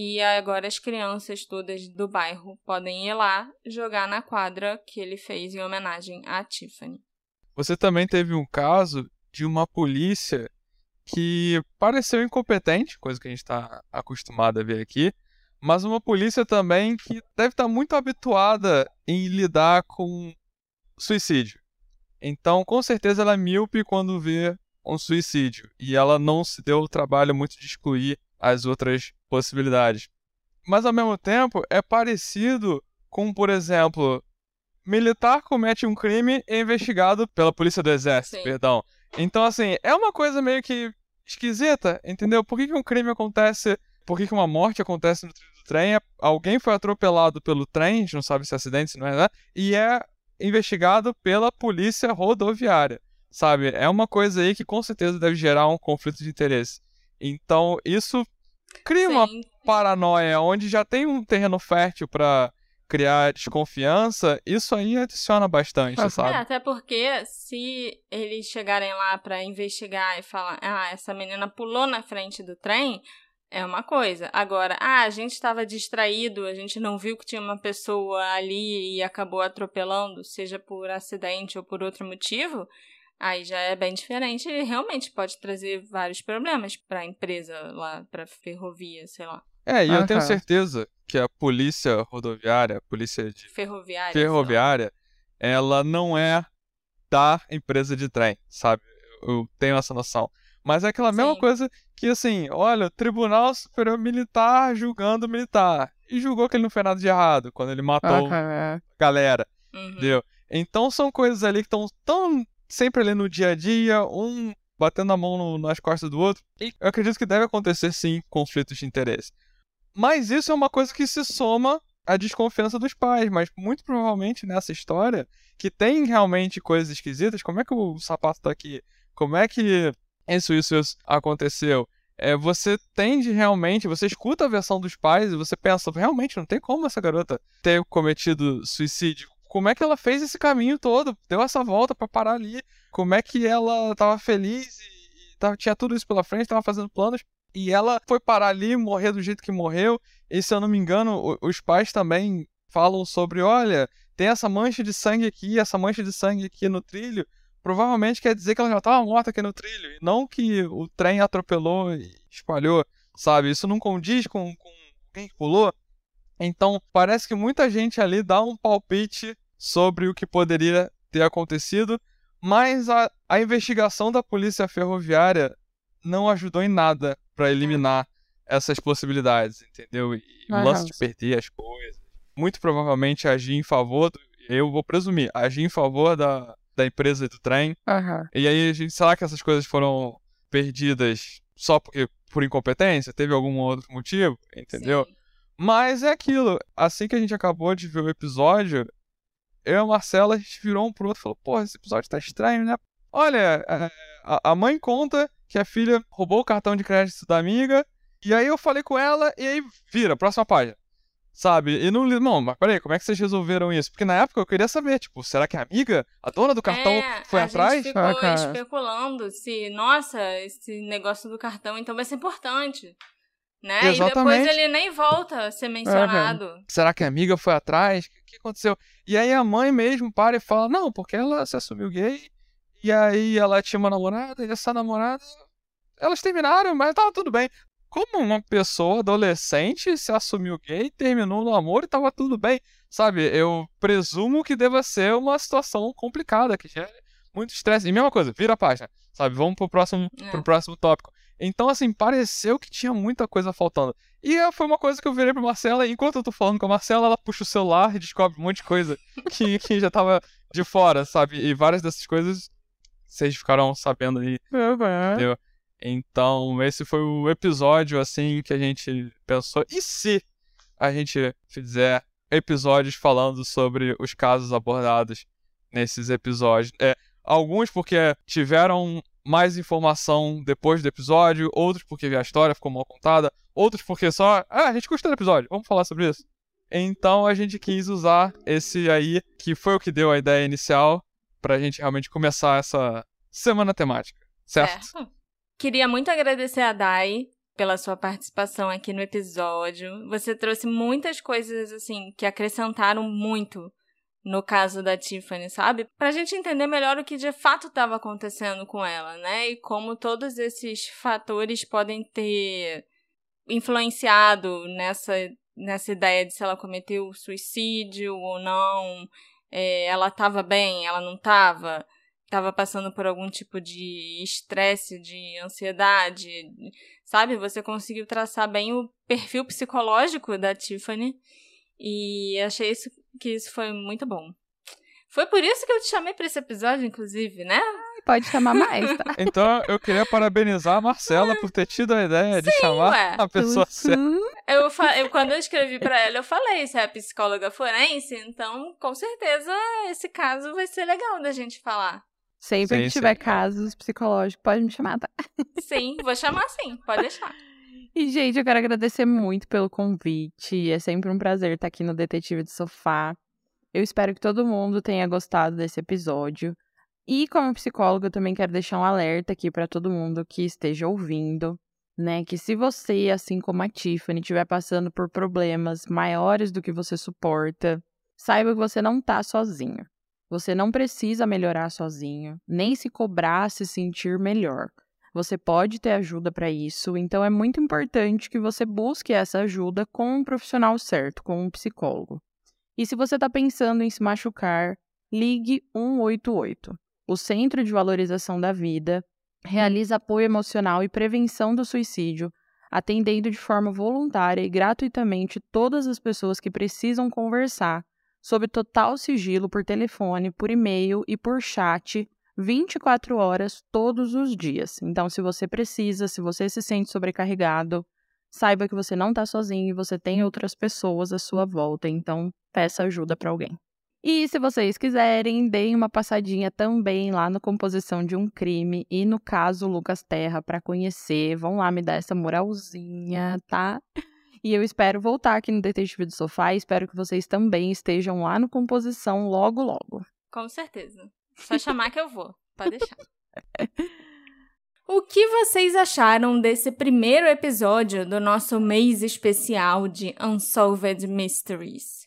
Speaker 1: e agora as crianças todas do bairro podem ir lá jogar na quadra que ele fez em homenagem a Tiffany.
Speaker 2: Você também teve um caso de uma polícia que pareceu incompetente, coisa que a gente está acostumado a ver aqui, mas uma polícia também que deve estar tá muito habituada em lidar com suicídio. Então, com certeza, ela é míope quando vê um suicídio e ela não se deu o trabalho muito de excluir as outras possibilidades. Mas ao mesmo tempo é parecido com, por exemplo, militar comete um crime e é investigado pela polícia do exército, Sim. perdão. Então, assim, é uma coisa meio que esquisita, entendeu? Por que, que um crime acontece, por que, que uma morte acontece no trilho do trem? Alguém foi atropelado pelo trem, a gente não sabe se é acidente, se não é, né? E é investigado pela polícia rodoviária, sabe? É uma coisa aí que com certeza deve gerar um conflito de interesse. Então, isso cria Sim. uma paranoia onde já tem um terreno fértil para criar desconfiança, isso aí adiciona bastante, é, sabe?
Speaker 1: É, até porque se eles chegarem lá para investigar e falar, ah, essa menina pulou na frente do trem, é uma coisa. Agora, ah, a gente estava distraído, a gente não viu que tinha uma pessoa ali e acabou atropelando, seja por acidente ou por outro motivo, Aí já é bem diferente e realmente pode trazer vários problemas para a empresa lá, para ferrovia, sei lá.
Speaker 2: É, e ah, eu tenho certeza que a polícia rodoviária, a polícia de
Speaker 1: ferroviária,
Speaker 2: ferroviária ela não é da empresa de trem, sabe? Eu tenho essa noção. Mas é aquela Sim. mesma coisa que, assim, olha, o Tribunal Superior Militar julgando o militar. E julgou que ele não fez nada de errado quando ele matou ah, a galera. Uhum. Entendeu? Então são coisas ali que estão tão sempre ali no dia a dia, um batendo a mão no, nas costas do outro. E eu acredito que deve acontecer sim conflitos de interesse. Mas isso é uma coisa que se soma à desconfiança dos pais. Mas muito provavelmente nessa história, que tem realmente coisas esquisitas, como é que o sapato tá aqui? Como é que isso, isso, isso aconteceu? é, você tende realmente, você escuta a versão dos pais e você pensa, realmente não tem como essa garota ter cometido suicídio. Como é que ela fez esse caminho todo? Deu essa volta para parar ali? Como é que ela tava feliz e, e tava, tinha tudo isso pela frente, tava fazendo planos e ela foi parar ali, morrer do jeito que morreu. E se eu não me engano, os pais também falam sobre, olha, tem essa mancha de sangue aqui, essa mancha de sangue aqui no trilho provavelmente quer dizer que ela já estava morta aqui no trilho, e não que o trem atropelou e espalhou, sabe? Isso não condiz com, com quem pulou. Então, parece que muita gente ali dá um palpite sobre o que poderia ter acontecido, mas a, a investigação da polícia ferroviária não ajudou em nada para eliminar essas possibilidades, entendeu? E o lance de perder as coisas. Muito provavelmente agir em favor, do, eu vou presumir, agir em favor da, da empresa e do trem.
Speaker 3: Uhum.
Speaker 2: E aí, a gente, será que essas coisas foram perdidas só porque, por incompetência? Teve algum outro motivo? Entendeu? Sim. Mas é aquilo. Assim que a gente acabou de ver o episódio, eu e a Marcela, a gente virou um pro outro e falou: Pô, esse episódio tá estranho, né? Olha, é, a, mãe conta que a filha roubou o cartão de crédito da amiga. E aí eu falei com ela, e aí vira, próxima página. Sabe? E não. Não, mas peraí, como é que vocês resolveram isso? Porque na época eu queria saber, tipo, será que a amiga, a dona do cartão,
Speaker 1: é,
Speaker 2: foi
Speaker 1: a
Speaker 2: atrás?
Speaker 1: Gente ficou ah, especulando se, nossa, esse negócio do cartão então vai ser importante. Né? Exatamente. E depois ele nem volta a ser mencionado. Uhum.
Speaker 2: Será que a amiga foi atrás? O que, que aconteceu? E aí a mãe mesmo para e fala: Não, porque ela se assumiu gay. E aí ela tinha uma namorada, e essa namorada. Elas terminaram, mas tava tudo bem. Como uma pessoa adolescente se assumiu gay, terminou no amor e tava tudo bem, sabe? Eu presumo que deva ser uma situação complicada, que gera muito estresse. E mesma coisa, vira a página, sabe? Vamos pro próximo, é. pro próximo tópico. Então, assim, pareceu que tinha muita coisa faltando. E foi uma coisa que eu virei pra Marcela, e enquanto eu tô falando com a Marcela, ela puxa o celular e descobre um monte de coisa que, que já tava de fora, sabe? E várias dessas coisas vocês ficaram sabendo aí. Uhum. Entendeu? Então, esse foi o episódio, assim, que a gente pensou. E se a gente fizer episódios falando sobre os casos abordados nesses episódios? É, alguns porque tiveram mais informação depois do episódio, outros porque a história ficou mal contada, outros porque só. Ah, a gente gostou do episódio, vamos falar sobre isso. Então a gente quis usar esse aí, que foi o que deu a ideia inicial, pra gente realmente começar essa semana temática, certo? certo.
Speaker 1: Queria muito agradecer a Dai pela sua participação aqui no episódio. Você trouxe muitas coisas assim que acrescentaram muito no caso da Tiffany, sabe? Pra gente entender melhor o que de fato estava acontecendo com ela, né? E como todos esses fatores podem ter influenciado nessa, nessa ideia de se ela cometeu suicídio ou não, é, ela estava bem, ela não estava estava passando por algum tipo de estresse, de ansiedade, sabe? Você conseguiu traçar bem o perfil psicológico da Tiffany e achei isso, que isso foi muito bom. Foi por isso que eu te chamei para esse episódio, inclusive, né?
Speaker 3: Pode chamar mais, tá?
Speaker 2: então, eu queria parabenizar a Marcela por ter tido a ideia de chamar ué. a pessoa certa.
Speaker 1: Eu, eu, quando eu escrevi para ela, eu falei, se é psicóloga forense, então, com certeza, esse caso vai ser legal da gente falar.
Speaker 3: Sempre sim, que tiver sim. casos psicológicos, pode me chamar, tá?
Speaker 1: Sim, vou chamar sim, pode deixar.
Speaker 3: E, gente, eu quero agradecer muito pelo convite. É sempre um prazer estar aqui no Detetive de Sofá. Eu espero que todo mundo tenha gostado desse episódio. E, como psicóloga, eu também quero deixar um alerta aqui para todo mundo que esteja ouvindo, né? Que se você, assim como a Tiffany, estiver passando por problemas maiores do que você suporta, saiba que você não tá sozinho. Você não precisa melhorar sozinho, nem se cobrar se sentir melhor. Você pode ter ajuda para isso, então é muito importante que você busque essa ajuda com um profissional certo, com um psicólogo. E se você está pensando em se machucar, ligue 188. O Centro de Valorização da Vida realiza apoio emocional e prevenção do suicídio, atendendo de forma voluntária e gratuitamente todas as pessoas que precisam conversar sob total sigilo por telefone, por e-mail e por chat 24 horas todos os dias. Então, se você precisa, se você se sente sobrecarregado, saiba que você não está sozinho e você tem outras pessoas à sua volta. Então, peça ajuda para alguém. E se vocês quiserem, deem uma passadinha também lá no Composição de um Crime e no caso Lucas Terra para conhecer. Vão lá me dar essa moralzinha, tá? E eu espero voltar aqui no Detetive do Sofá espero que vocês também estejam lá no Composição logo, logo.
Speaker 1: Com certeza. Só chamar que eu vou. Pode deixar. O que vocês acharam desse primeiro episódio do nosso mês especial de Unsolved Mysteries?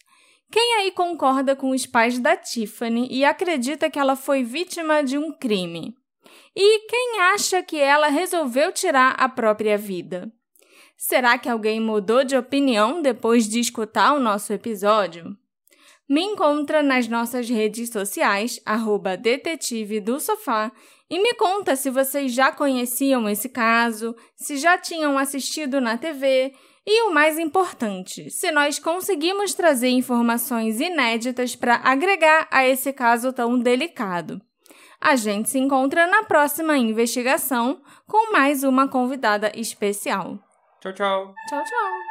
Speaker 1: Quem aí concorda com os pais da Tiffany e acredita que ela foi vítima de um crime? E quem acha que ela resolveu tirar a própria vida? Será que alguém mudou de opinião depois de escutar o nosso episódio? Me encontra nas nossas redes sociais, arroba detetive do sofá, e me conta se vocês já conheciam esse caso, se já tinham assistido na TV e o mais importante, se nós conseguimos trazer informações inéditas para agregar a esse caso tão delicado. A gente se encontra na próxima investigação com mais uma convidada especial.
Speaker 2: Tchau, tchau.
Speaker 1: Tchau, tchau.